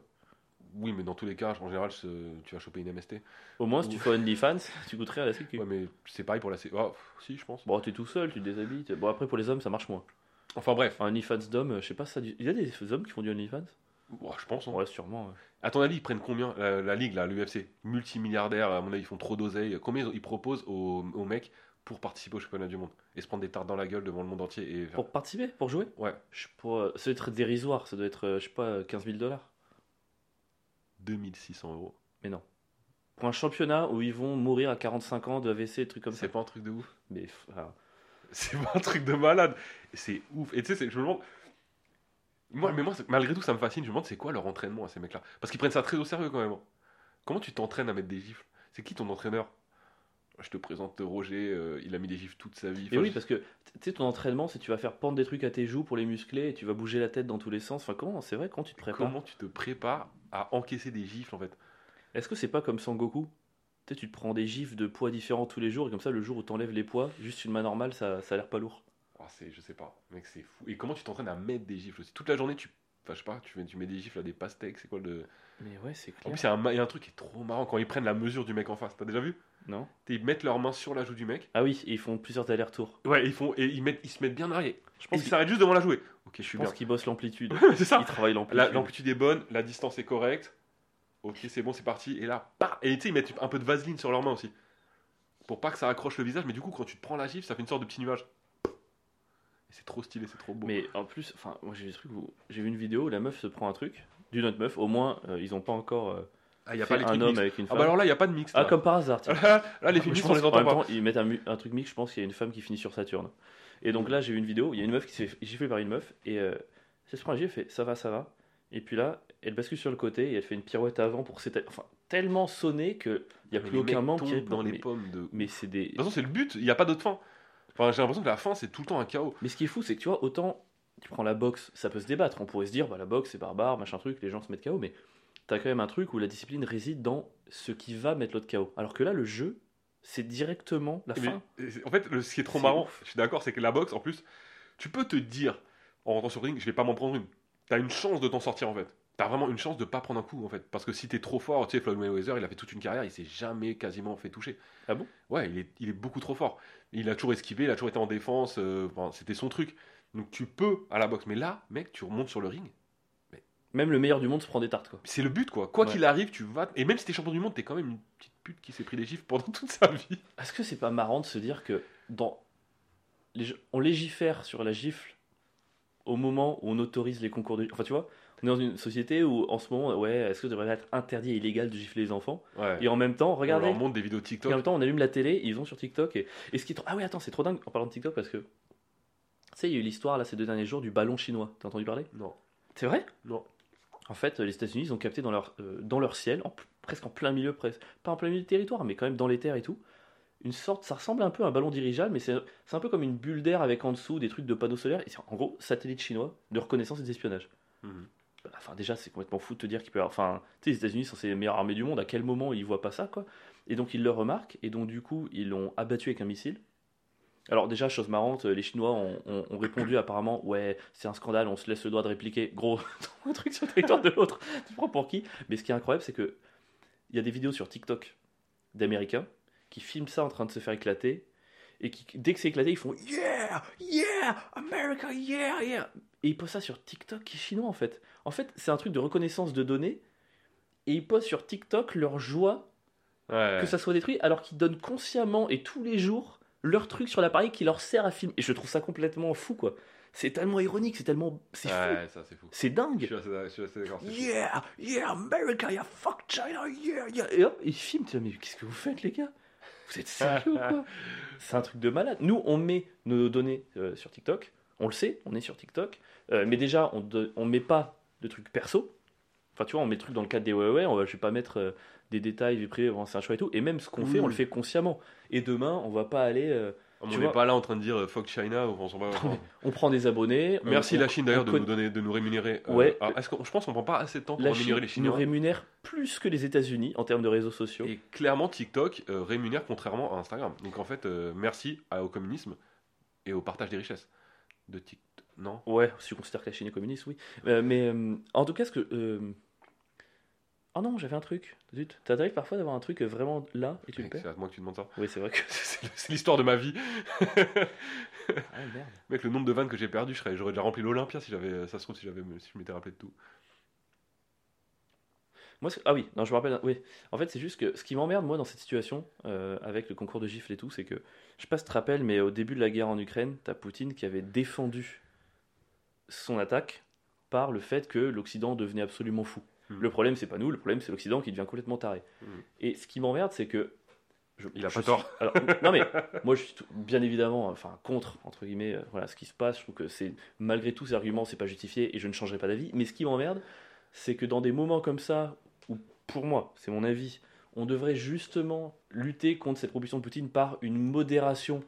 oui, mais dans tous les cas, en général, tu vas choper une MST. Au moins, si tu fais OnlyFans, <laughs> tu coûterais à la sécu. Ouais, mais c'est pareil pour la. sé- Ah, pff, si, je pense. Bon, t'es tout seul, tu te déshabilles. Bon, après, pour les hommes, ça marche moins. Enfin bref, Un OnlyFans d'hommes, je sais pas, ça. Il y a des hommes qui font du OnlyFans? Ouais, je pense. hein. Ouais, sûrement. ouais. À ton avis, ils prennent combien la, la ligue, là, l'UFC Multimilliardaires, à mon avis, ils font trop d'oseille. Combien ils proposent aux, aux mecs pour participer au championnat du monde? Et se prendre des tartes dans la gueule devant le monde entier et Pour participer, pour jouer? Ouais, je, pour, euh, Ça doit être dérisoire, ça doit être, euh, je sais pas, euh, 15 000 dollars. 2600 euros. Mais non. Pour un championnat où ils vont mourir à 45 ans de AVC, des trucs comme ça. C'est pas un truc de ouf Mais enfin, <laughs> C'est pas un truc de malade. C'est ouf. Et tu sais, je me demande. Moi, mais moi, malgré tout, ça me fascine. Je me demande c'est quoi leur entraînement à ces mecs-là? Parce qu'ils prennent ça très au sérieux quand même. hein. Comment tu t'entraînes à mettre des gifles? C'est qui ton entraîneur? Je te présente Roger, euh, il a mis des gifles toute sa vie. Mais Enfin, oui, je- parce que tu sais, ton entraînement, c'est tu vas faire pendre des trucs à tes joues pour les muscler et tu vas bouger la tête dans tous les sens. Enfin, comment C'est vrai, comment tu te prépares? Comment tu te prépares à encaisser des gifles en fait? Est-ce que c'est pas comme Sangoku Tu sais, tu te prends des gifs de poids différents tous les jours et comme ça, le jour où t'enlèves les poids, juste une main normale, ça, ça a l'air pas lourd. Oh, c'est, Je sais pas, mec, c'est fou. Et comment tu t'entraînes à mettre des gifles aussi? Toute la journée, tu. Enfin, je sais pas, tu mets, tu mets des gifles à des pastèques, c'est quoi le? Mais ouais, c'est En clair. plus, il y, a un ma- il y a un truc qui est trop marrant quand ils prennent la mesure du mec en face. T'as déjà vu? Non Ils mettent leurs mains sur la joue du mec. Ah oui, et ils font plusieurs allers-retours. Ouais, ils font et ils mettent, ils se mettent bien arrière. Je pense ils qu'ils s'arrêtent juste devant la jouée. Ok, je je suis pense bien. qu'ils bossent l'amplitude. <laughs> c'est ça. Ils travaillent La- l'amplitude. L'amplitude est bonne, la distance est correcte. Ok, c'est bon, c'est parti. Et là, bah Et tu sais, ils mettent un peu de vaseline sur leurs mains aussi. Pour pas que ça accroche le visage, mais du coup, quand tu te prends la gifle, ça fait une sorte de petit nuage. C'est trop stylé, c'est trop beau. Mais en plus, enfin, moi j'ai vu des trucs où j'ai vu une vidéo où la meuf se prend un truc d'une autre meuf. Au moins, euh, ils ont pas encore euh, Ah, il y a fait pas les un trucs homme mixtes. avec une Ah femme. bah alors là, il y a pas de mix. Ah, là. comme par hasard. tiens. <laughs> là, les Je féministes, pense on les qu'en entend même pas. temps, ils mettent un, mu- un truc mix, je pense qu'il y a une femme qui finit sur Saturne. Et donc là, j'ai vu une vidéo, il y a une meuf qui s'est fait gifler par une meuf, et euh, elle se prend un gifle, elle fait ça va, ça va. Et puis là, elle bascule sur le côté et elle fait une pirouette avant pour s'étaler. Enfin, tellement sonné qu'il n'y a Mais plus les aucun mecs membre qui tombent répond. dans les Mais, pommes de. De mais c'est des. toute façon, c'est le but, il n'y a pas d'autre fin. Enfin, j'ai l'impression que la fin, c'est tout le temps un chaos. Mais ce qui est fou, c'est que tu vois, autant tu prends la boxe, ça peut se débattre. On pourrait se dire, bah, la boxe c'est barbare, machin truc, les gens se mettent KO, mais t'as quand même un truc où la discipline réside dans ce qui va mettre l'autre KO. Alors que là, le jeu, c'est directement la Mais, fin. en fait, le, ce qui est trop marrant, ouf. je suis d'accord, c'est que la boxe, en plus, tu peux te dire, en rentrant sur ring, je vais pas m'en prendre une. T'as une chance de t'en sortir, en fait. T'as vraiment une chance de pas prendre un coup, en fait. Parce que si t'es trop fort, tu sais, Floyd Mayweather, il a fait toute une carrière, il s'est jamais quasiment fait toucher. Ah bon? Ouais, il est, il est beaucoup trop fort. Il a toujours esquivé, il a toujours été en défense, euh, enfin, c'était son truc. Donc tu peux à la boxe. Mais là, mec, tu remontes sur le ring. Même le meilleur du monde se prend des tartes, quoi. C'est le but, quoi. Quoi Ouais. qu'il arrive, tu vas. Et même si t'es champion du monde, t'es quand même une petite pute qui s'est pris des gifles pendant <laughs> toute sa vie. Est-ce que c'est pas marrant de se dire que dans les on légifère sur la gifle au moment où on autorise les concours de enfin tu vois on est dans une société où en ce moment ouais est-ce que ça devrait être interdit et illégal de gifler les enfants Ouais. et en même temps On regardez leur montre des vidéos et en TikTok. même temps on allume la télé ils vont sur TikTok et, et ce qui est trop... ah oui attends c'est trop dingue en parlant de TikTok parce que tu sais il y a eu l'histoire là ces deux derniers jours du ballon chinois t'as entendu parler? Non. c'est vrai? Non. en fait les États-Unis ils ont capté dans leur euh, dans leur ciel en- presque en plein milieu presque pas en plein milieu du territoire mais quand même dans les terres et tout une sorte, ça ressemble un peu à un ballon dirigeable, mais c'est un peu comme une bulle d'air avec en dessous des trucs de panneaux solaires. Et c'est en gros satellite chinois de reconnaissance et d'espionnage. Mhm. Enfin, déjà, c'est complètement fou de te dire qu'il peut. Enfin, les États-Unis sont les meilleures armées du monde. À quel moment ils voient pas ça, quoi Et donc, ils le remarquent. Et donc, du coup, ils l'ont abattu avec un missile. Alors, déjà, chose marrante, les Chinois ont, ont- répondu apparemment Ouais, c'est un scandale, on se laisse le droit de répliquer. Gros, <laughs> un truc sur le territoire de l'autre. <laughs> Tu prends pour qui? Mais ce qui est incroyable, c'est que il y a des vidéos sur TikTok d'Américains qui filment ça en train de se faire éclater. Et qui, dès que c'est éclaté, ils font Yeah, yeah, America, yeah, yeah. Et ils postent ça sur TikTok qui est chinois en fait. En fait, c'est un truc de reconnaissance de données. Et ils postent sur TikTok leur joie Ouais. que ça soit détruit, alors qu'ils donnent consciemment et tous les jours leur truc sur l'appareil qui leur sert à filmer. Et je trouve ça complètement fou quoi. C'est tellement ironique, c'est tellement. C'est fou. Ouais, c'est Je dingue. suis assez, je suis assez d'accord. c'est fou. Yeah, yeah, America, yeah, fuck China, yeah, yeah. Et hop, ils filment. Tu vois, mais qu'est-ce que vous faites, les gars? Vous êtes sérieux ou quoi? <laughs> C'est un truc de malade. Nous, on met nos données euh, sur TikTok. On le sait, on est sur TikTok. Euh, mais déjà, on ne met pas de trucs perso. Enfin, tu vois, on met le truc dans le cadre des ouais. On va, je vais pas mettre euh, des détails bon, c'est un choix et tout. Et même ce qu'on fait, on oui. le fait consciemment. Et demain, on va pas aller. On n'est pas là en train de dire euh, fuck China ou on s'en va. enfin, on prend des abonnés. on- Merci on- la Chine d'ailleurs on de nous donner, de nous rémunérer. euh, Ouais. est-ce que- je pense qu'on prend pas assez de temps pour La rémunérer Chine les nous Chinois. rémunère plus que les États-Unis en termes de réseaux sociaux. Et clairement, TikTok euh, rémunère contrairement à Instagram. Donc en fait, euh, merci à- au communisme et au partage des richesses de TikTok. Non? Ouais, si tu considères que la Chine est communiste, oui. Mais en tout cas, ce que, Oh non, j'avais un truc. Zut. Ça t'arrive parfois d'avoir un truc vraiment là et tu le perds C'est à moi que tu demandes ça. Oui, c'est vrai que. <laughs> C'est l'histoire de ma vie. Ah merde. Mec, le nombre de vannes que j'ai perdu, j'aurais déjà rempli l'Olympia si j'avais, ça se trouve, si si je m'étais rappelé de tout. Moi, ah oui, non, je me rappelle. Oui, en fait, c'est juste que ce qui m'emmerde, moi, dans cette situation, euh, avec le concours de gifles et tout, c'est que, je sais pas si tu te rappelles, mais au début de la guerre en Ukraine, t'as Poutine qui avait défendu son attaque par le fait que l'Occident devenait absolument fou. Le problème, c'est pas nous, le problème, c'est l'Occident qui devient complètement taré. Hmm. Et ce qui m'emmerde, c'est que. je- Il a je pas suis- tort. <laughs> alors, non, mais moi, je suis tout- bien évidemment enfin, contre, entre guillemets, euh, voilà, ce qui se passe. Je trouve que c'est, malgré tous ces arguments, c'est pas justifié et je ne changerai pas d'avis. Mais ce qui m'emmerde, c'est que dans des moments comme ça, où pour moi, c'est mon avis, on devrait justement lutter contre cette proposition de Poutine par une modération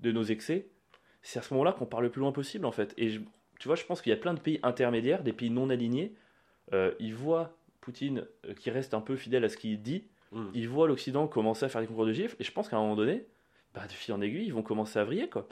de nos excès, c'est à ce moment-là qu'on part le plus loin possible en fait. Et je- tu vois, je pense qu'il y a plein de pays intermédiaires, des pays non alignés, euh, ils voient Poutine euh, qui reste un peu fidèle à ce qu'il dit, Mm. ils voient l'Occident commencer à faire des concours de gifles, et je pense qu'à un moment donné, bah, de fil en aiguille, ils vont commencer à vriller quoi.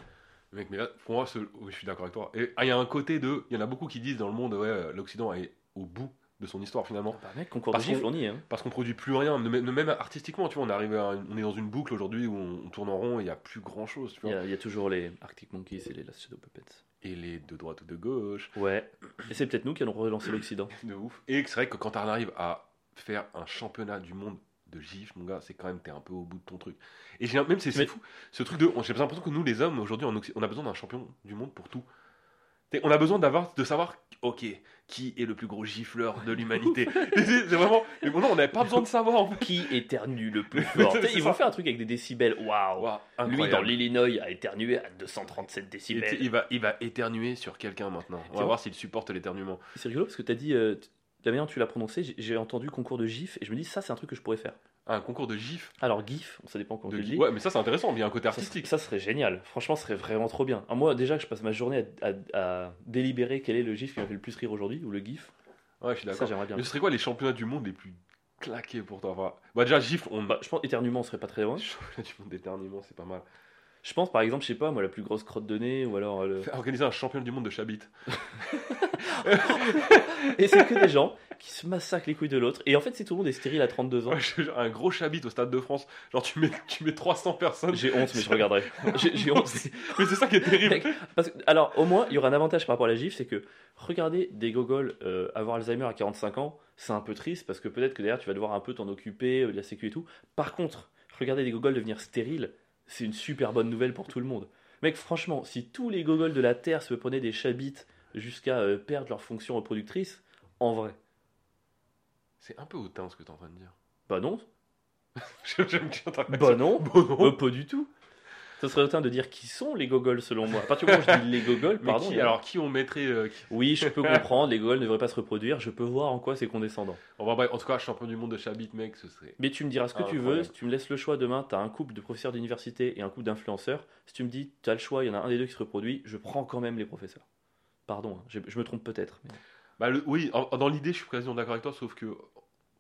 Mec, mais là, pour moi, je suis d'accord avec toi. Et ah, il y a un côté de. Il y en a beaucoup qui disent dans le monde, ouais, euh, l'Occident est au bout de son histoire finalement. Bah, mec, concours Parce de gifles, on y est. hein. Parce qu'on produit plus rien, même même artistiquement, tu vois, on, arrive à une- on est dans une boucle aujourd'hui où on, on tourne en rond et il n'y a plus grand chose, Il y, il y a toujours les Arctic Monkeys et les Last Shadow Puppets. Et les de droite ou de gauche, Ouais, et c'est peut-être nous qui allons relancer l'Occident. <coughs> de ouf. Et c'est vrai que quand tu arrives à faire un championnat du monde de gifs, mon gars, c'est quand même, t'es un peu au bout de ton truc. Et j'ai même, c'est c'est Mais- fou, ce truc de. J'ai l'impression que nous, les hommes, aujourd'hui, on a besoin d'un champion du monde pour tout. On a besoin d'avoir, de savoir, ok, qui est le plus gros gifleur de l'humanité. <laughs> c'est vraiment. Mais bon, non, on n'avait pas besoin de savoir en fait. Qui éternue le plus <laughs> fort Ils vont faire un truc avec des décibels. Waouh Waouh, Lui, dans l'Illinois, a éternué à 237 Il, décibels. il va, il va éternuer sur quelqu'un maintenant. On va voir s'il supporte l'éternuement. C'est rigolo parce que tu as dit, euh, la manière dont tu l'as prononcé, j'ai- j'ai entendu concours de GIF et je me dis, ça, c'est un truc que je pourrais faire. Ah, un concours de gif. Alors, GIF, ça dépend comment De gif. dis. Ouais, mais ça c'est intéressant, il y a un côté Ça, artistique. ça serait génial. Franchement, ce serait vraiment trop bien. Ah, moi, déjà que je passe ma journée à, à- à délibérer quel est le GIF qui m'a fait le plus rire aujourd'hui, ou le GIF, Ouais, je suis ça, d'accord. j'aimerais bien. Mais ce serait quoi les championnats du monde les plus claqués pour toi? Enfin, Bah, déjà, gif, on. Bah, je pense éternuement serait pas très loin. <laughs> Championnat du monde d'éternuement, c'est pas mal. Je pense par exemple, je sais pas, moi, la plus grosse crotte de nez, ou alors. euh, le- organiser un championnat du monde de chabit. <laughs> Et c'est que des gens qui se massacrent les couilles de l'autre. Et en fait, c'est tout le monde est stérile à 32 ans. Ouais, un gros chabit au Stade de France. Genre, tu mets, tu mets 300 personnes. J'ai honte, mais je regarderai. <laughs> J'ai honte. Mais c'est ça qui est terrible. Mec, Parce que, alors, au moins, il y aura un avantage par rapport à la GIF, c'est que regarder des gogoles euh, avoir Alzheimer à 45 ans, c'est un peu triste parce que peut-être que derrière tu vas devoir un peu t'en occuper, euh, de la sécu et tout. Par contre, regarder des gogoles devenir stériles, c'est une super bonne nouvelle pour tout le monde. Mec, franchement, si tous les gogoles de la Terre se prenaient des chabites jusqu'à euh, perdre leur fonction reproductrice, en vrai, C'est un peu hautain ce que t'es en train de dire. bah non, J'aime j'aime bien ta réaction. bah non, Bon, non. Euh, pas du tout. Ce serait autant de dire qui sont les gogoles selon moi. À partir du moment où je dis les gogoles, <laughs> pardon. qui- alors, qui on mettrait. euh, qui- Oui, je peux <laughs> comprendre, les gogoles ne devraient pas se reproduire, je peux voir en quoi c'est condescendant. On va, bref, en tout cas, champion du monde de chabit, mec, ce serait. Mais tu me diras ce que Ah, tu veux, si tu me laisses le choix demain, tu as un couple de professeurs d'université et un couple d'influenceurs, si tu me dis tu as le choix, il y en a un des deux qui se reproduit, je prends quand même les professeurs. Pardon, hein, je, je me trompe peut-être. mais- Bah, le- oui, en- dans l'idée, je suis quasiment d'accord avec toi, sauf que.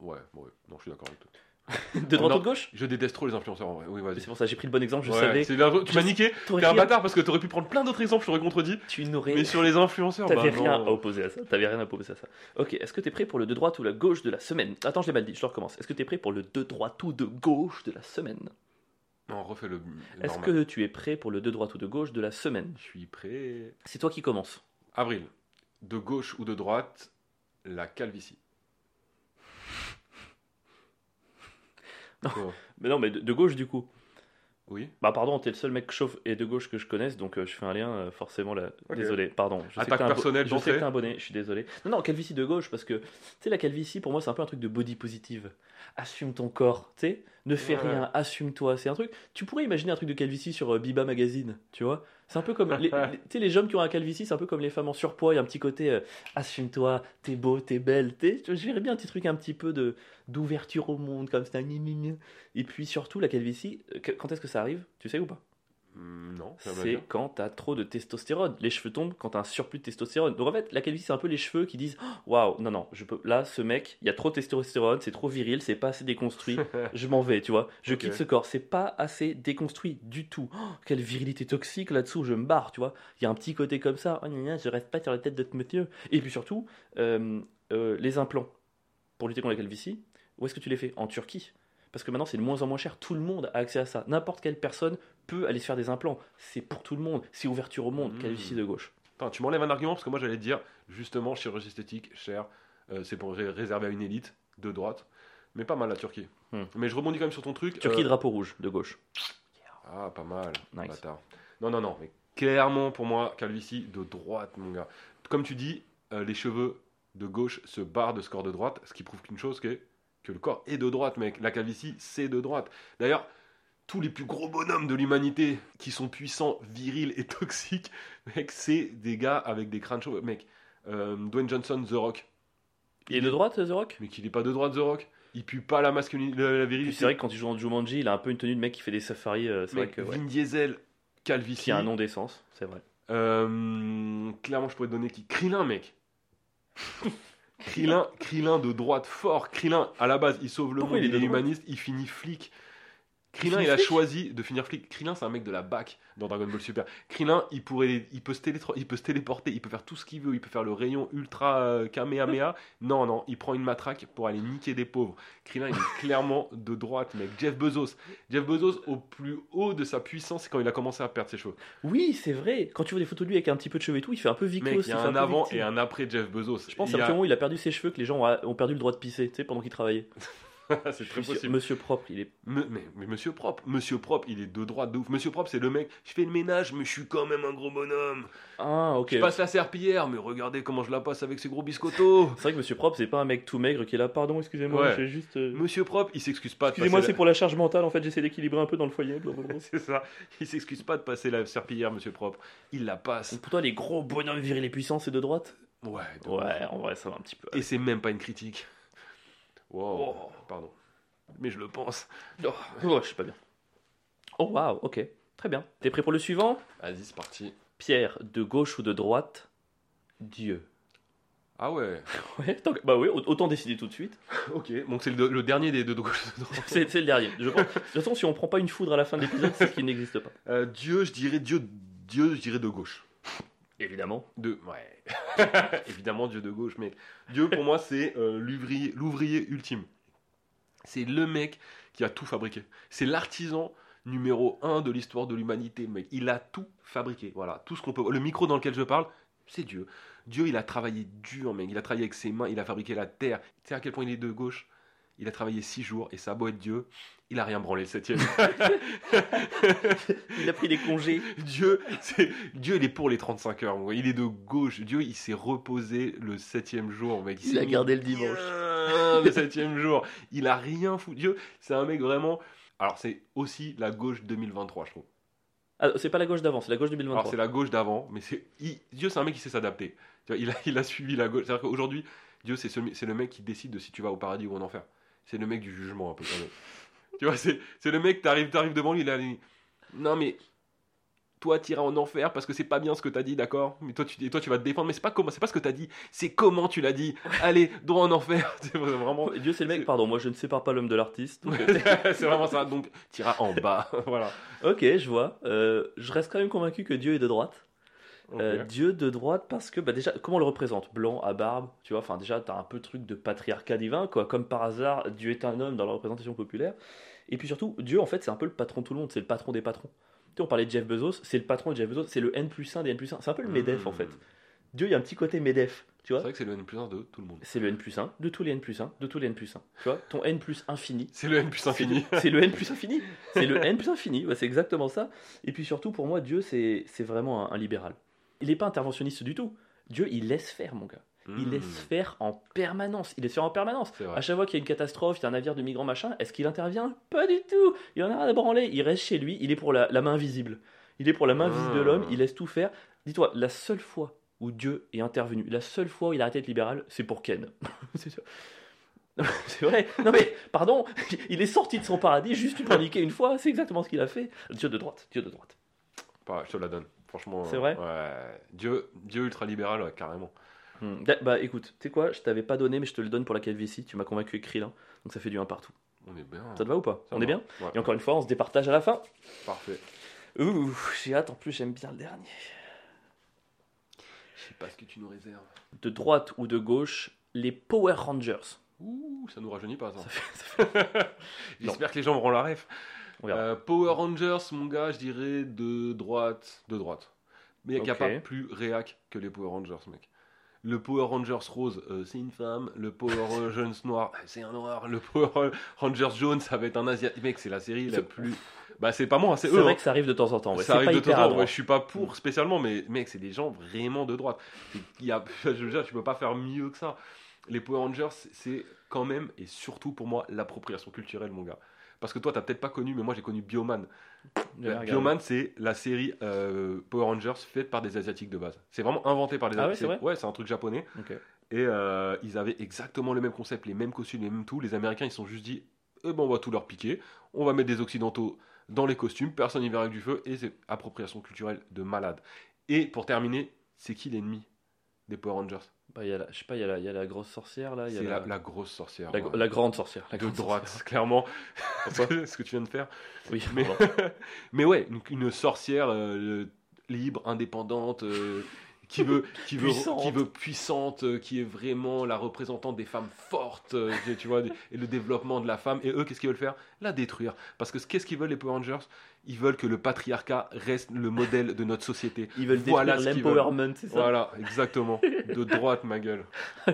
Ouais, ouais, non, je suis d'accord avec toi. <laughs> De droite ou de gauche? Je déteste trop les influenceurs en vrai. Oui, vas-y. C'est pour ça, j'ai pris le bon exemple, je Ouais, savais. tu m'as niqué. T'es un bâtard parce que t'aurais pu prendre plein d'autres exemples, je t'aurais contredit. Tu n'aurais. Mais sur les influenceurs, T'avais bah, rien à opposer à ça. T'avais rien à opposer à ça. Ok, est-ce que t'es prêt pour le de droite ou la gauche de la semaine? Attends, je l'ai mal dit, je le recommence. Est-ce que t'es prêt pour le de droite ou de gauche de la semaine? Non, refais le. Est-ce que tu es prêt pour le de droite ou de gauche de la semaine? Je suis prêt. C'est toi qui commence. Avril. De gauche ou de droite, la calvitie. Quoi Mais non, mais de, de gauche du coup. Oui. Bah pardon, t'es le seul mec chauve et de gauche que je connaisse, donc euh, je fais un lien euh, forcément là. Désolé, pardon. Je sais Attaque que bo- personnelle Je sais que un bonnet, je suis désolé. Non, non, calvitie de gauche, parce que, tu sais, la calvitie, pour moi, c'est un peu un truc de body positive. Assume ton corps, tu sais, ne fais Ouais. rien, assume-toi. C'est un truc. Tu pourrais imaginer un truc de calvitie sur euh, Biba Magazine, tu vois C'est un peu comme. les- les- les hommes qui ont un calvitie, c'est un peu comme les femmes en surpoids, il y a un petit côté euh, assume-toi, t'es beau, t'es belle, sais. Je verrais bien un petit truc un petit peu de d'ouverture au monde, comme ça. Et puis surtout, la calvitie, euh, quand est-ce que ça arrive? Tu sais ou pas? Non, ça va c'est quand t'as trop de testostérone. Les cheveux tombent quand t'as un surplus de testostérone. Donc en fait, la calvitie, c'est un peu les cheveux qui disent Oh, Waouh, non, non, je peux... là, ce mec, il y a trop de testostérone, c'est trop viril, c'est pas assez déconstruit, <laughs> je m'en vais, tu vois. Je quitte ce corps, c'est pas assez déconstruit du tout. Oh, quelle virilité toxique là-dessous, je me barre, tu vois. Il y a un petit côté comme ça, oh, gna, gna, je reste pas sur la tête de ce monsieur. Et puis surtout, euh, euh, les implants, pour lutter contre la calvitie, Où est-ce que tu les fais? En Turquie. Parce que maintenant, c'est de moins en moins cher. Tout le monde a accès à ça. N'importe quelle personne peut aller se faire des implants. C'est pour tout le monde. C'est ouverture au monde. Mmh. Calvitie de gauche. Attends, tu m'enlèves un argument parce que moi j'allais te dire, justement, chirurgie esthétique, cher, euh, c'est pour ré- réserver à une élite de droite. Mais pas mal la Turquie. Hmm. Mais je rebondis quand même sur ton truc. Turquie, euh, drapeau rouge de gauche. Ah, pas mal. Nice. bâtard. Non, non, non. Mais clairement, pour moi, calvitie de droite, mon gars. Comme tu dis, euh, les cheveux de gauche se barrent de ce corps de droite, ce qui prouve qu'une chose, que, que le corps est de droite, mec. La calvitie, c'est de droite. D'ailleurs, tous les plus gros bonhommes de l'humanité qui sont puissants, virils et <laughs> toxiques, mec, c'est des gars avec des crânes chauves. Mec, euh, Dwayne Johnson, The Rock. Il est de droite, The Rock? Mais qu'il est pas de droite, The Rock. Il pue pas la masculinité, la, virilité. c'est vrai que quand il joue en Jumanji, il a un peu une tenue de mec qui fait des safaris. euh, c'est vrai que. ouais. Vin Diesel, calvitie. Qui a un nom d'essence, c'est vrai. Euh, clairement, je pourrais te donner qui Krillin, mec. <laughs> Krillin, Krillin de droite fort. Krillin, à la base, il sauve le Pourquoi monde, il est il humaniste, il finit flic. Krillin, il, a choisi de finir flic. Krillin, c'est un mec de la BAC dans Dragon Ball Super. Krillin, il, pourrait, il, peut se il peut se téléporter, il peut faire tout ce qu'il veut, il peut faire le rayon ultra euh, Kamehameha. Non, non, il prend une matraque pour aller niquer des pauvres. Krillin, il est clairement de droite, mec. Jeff Bezos. Jeff Bezos, au plus haut de sa puissance, c'est quand il a commencé à perdre ses cheveux. Oui, c'est vrai. Quand tu vois des photos de lui avec un petit peu de cheveux et tout, il fait un peu victime Mec, il y a un avant victime. et un après Jeff Bezos. Je pense Il à y a- partir du moment où il a perdu ses cheveux que les gens ont, ont perdu le droit de pisser, tu sais, pendant qu'il travaillait. <laughs> <laughs> c'est très Monsieur, possible. Monsieur propre, il est. Me- mais, mais monsieur propre, monsieur propre, il est de droite de ouf. Monsieur propre, c'est le mec, je fais le ménage, mais je suis quand même un gros bonhomme. Ah, ok. Je passe la serpillière, mais regardez comment je la passe avec ces gros biscottos. <laughs> C'est vrai que Monsieur propre, c'est pas un mec tout maigre qui est là. Pardon, excusez-moi, Ouais. j'ai juste. euh, Monsieur propre, il s'excuse pas Excusez-moi, c'est la- pour la charge mentale. En fait, j'essaie d'équilibrer un peu dans le foyer. <laughs> C'est ça, il s'excuse pas de passer la serpillière, monsieur propre. Il la passe. Donc pour toi, les gros bonhommes virils et puissants, c'est de droite? Ouais, de Ouais, ouf. en vrai, ça va un petit peu. Et c'est même pas une critique. Wow, Oh. pardon. Mais je le pense. Oh, oh, je suis pas bien. Oh, waouh, ok. Très bien. T'es prêt pour le suivant? Vas-y, c'est parti. Pierre, de gauche ou de droite? Dieu. Ah ouais, <laughs> Ouais, tant que- bah oui, autant décider tout de suite. <laughs> ok. Donc c'est le, le dernier des deux de gauche de droite. <laughs> C'est c'est le dernier. Je pense. De toute façon, si on prend pas une foudre à la fin de l'épisode, c'est qu'il n'existe pas. Euh, Dieu, je dirais Dieu, Dieu, je dirais de gauche. Évidemment. De, ouais. <laughs> Évidemment, Dieu de gauche, mec. Dieu, pour moi, c'est euh, l'ouvrier, l'ouvrier ultime. C'est le mec qui a tout fabriqué. C'est l'artisan numéro un de l'histoire de l'humanité, mec. Il a tout fabriqué. Voilà, tout ce qu'on peut. Le micro dans lequel je parle, c'est Dieu. Dieu, il a travaillé dur, mec. Il a travaillé avec ses mains. Il a fabriqué la terre. Tu sais à quel point il est de gauche? Il a travaillé six jours et ça a beau être Dieu, il a rien branlé le septième. <laughs> Il a pris des congés. Dieu, c'est Dieu, il est pour les 35 heures. Il est de gauche. Dieu, il s'est reposé le septième jour, mec. Il s'est a gardé le dimanche. Le septième jour. Il a rien foutu. Dieu, c'est un mec vraiment. Alors, c'est aussi la gauche 2023, je trouve. Ah, c'est pas la gauche d'avant, c'est la gauche Alors, 2023. c'est la gauche d'avant, mais c'est. il- Dieu, c'est un mec qui sait s'adapter. Tu vois, Il a, il a suivi la gauche. C'est-à-dire qu'aujourd'hui, Dieu, c'est ce- c'est le mec qui décide de si tu vas au paradis ou en enfer. C'est le mec du jugement, un peu quand même. <laughs> tu vois, c'est le mec, t'arrives arrives devant lui, il a dit Non, mais toi, t'iras en enfer parce que c'est pas bien ce que t'as dit, d'accord? Mais toi tu, et toi, tu vas te défendre. Mais c'est pas comment, c'est pas ce que t'as dit, c'est comment tu l'as dit. <laughs> Allez, droit en enfer. <laughs> C'est vraiment. Dieu, c'est le mec, pardon, moi je ne sépare pas l'homme de l'artiste. c'est vraiment ça. Donc, t'iras en bas. voilà. ok, je vois. Euh, je reste quand même convaincu que Dieu est de droite. Euh, Dieu de droite parce que bah déjà comment on le représente blanc à barbe tu vois enfin déjà t'as un peu truc de patriarcat divin quoi comme par hasard Dieu est un homme dans la représentation populaire et puis surtout Dieu en fait c'est un peu le patron de tout le monde c'est le patron des patrons tu sais on parlait de Jeff Bezos c'est le patron de Jeff Bezos c'est le N plus 1 des N plus 1 c'est un peu le Medef en fait Dieu il y a un petit côté Medef tu C'est vois vrai que c'est le N plus 1 de tout le monde. c'est le N plus 1 de tous les N plus 1 de tous les N plus 1 tu vois ton N plus infini C'est le N plus infini. c'est le N plus infini. C'est le N plus infini. Ouais, c'est exactement ça. Et puis surtout, pour moi, Dieu, c'est c'est vraiment un, un libéral. Il n'est pas interventionniste du tout. Dieu, il laisse faire, mon gars. Il Mmh. laisse faire en permanence. Il laisse faire en permanence. À chaque fois qu'il y a une catastrophe, il y a un navire de migrants, machin, est-ce qu'il intervient? Pas du tout. Il en a rien à branler. Il reste chez lui. Il est pour la, la main visible. Il est pour la main visible de Ah. l'homme. Il laisse tout faire. Dis-toi, la seule fois où Dieu est intervenu, la seule fois où il a arrêté d'être libéral, c'est pour Ken. <laughs> c'est sûr. <laughs> C'est vrai. Non mais, pardon, <laughs> il est sorti de son paradis juste pour niquer une fois. C'est exactement ce qu'il a fait. Dieu de droite. Dieu de droite. Pas, je te la donne. Franchement. C'est euh, vrai Ouais. Dieu, Dieu ultra libéral, ouais, carrément. Hmm. Bah écoute, tu sais quoi, je t'avais pas donné, mais je te le donne pour la calvitie. Tu m'as convaincu avec Krillin. Donc ça fait du 1 partout. On est bien. Ça te va ou pas Ça On va. est bien Ouais. Et encore une fois, on se départage à la fin. Parfait. Ouh, j'ai hâte. En plus, j'aime bien le dernier. Je sais pas ce que tu nous réserves. De droite ou de gauche, les Power Rangers. Ouh, ça nous rajeunit pas, ça. Ça fait- ça fait- <laughs> <laughs> J'espère que les gens auront la ref. On verra. Euh, Power Rangers, mon gars, je dirais de droite. De droite. Mais il n'y a pas plus réac que les Power Rangers, mec. Le Power Rangers rose, euh, c'est une femme. Le Power <laughs> Rangers noir, euh, c'est un noir. Le Power Rangers jaune, ça va être un asiatique. Mec, c'est la série la C'est- plus. Bah, c'est pas moi, c'est C'est eux. vrai hein. que ça arrive de temps en temps. ouais. ça C'est arrive pas de temps en temps. Ouais, je suis pas pour spécialement, mais mec, c'est des gens vraiment de droite. C'est- il Y a, <laughs> je veux dire, tu peux pas faire mieux que ça. Les Power Rangers, c'est- c'est quand même et surtout pour moi l'appropriation culturelle, mon gars. Parce que toi, t'as peut-être pas connu, mais moi j'ai connu Bioman. Regardé. Bioman, c'est la série euh, Power Rangers faite par des Asiatiques de base. C'est vraiment inventé par des Ah ouais, Asiatiques. c'est Ouais, c'est un truc japonais. Ok. Et euh, ils avaient exactement le même concept, les mêmes costumes, les mêmes tout. Les Américains, ils se sont juste dit, eh ben, on va tout leur piquer. On va mettre des Occidentaux dans les costumes. Personne n'y verra avec du feu. Et c'est appropriation culturelle de malade. Et pour terminer, c'est qui l'ennemi des Power Rangers? Bah, il y a la, je sais pas, il y, a la, il y a la grosse sorcière là. il y a la, la, la grosse sorcière. la- ouais. la grande sorcière. La de grande droite, sorcière. clairement. <laughs> Ce que tu viens de faire. Oui, Mais, <laughs> mais ouais, une, une sorcière euh, libre, indépendante, euh, qui veut, qui veut, Puissante. qui veut puissante, euh, qui est vraiment la représentante des femmes fortes, euh, tu vois, et le développement de la femme. Et eux, qu'est-ce qu'ils veulent faire? La détruire. Parce que qu'est-ce qu'ils veulent les Power Rangers? Ils veulent que le patriarcat reste le modèle de notre société. <laughs> Ils veulent Voilà détruire l'empowerment, c'est ça? Voilà, exactement. De droite, ma gueule. <laughs>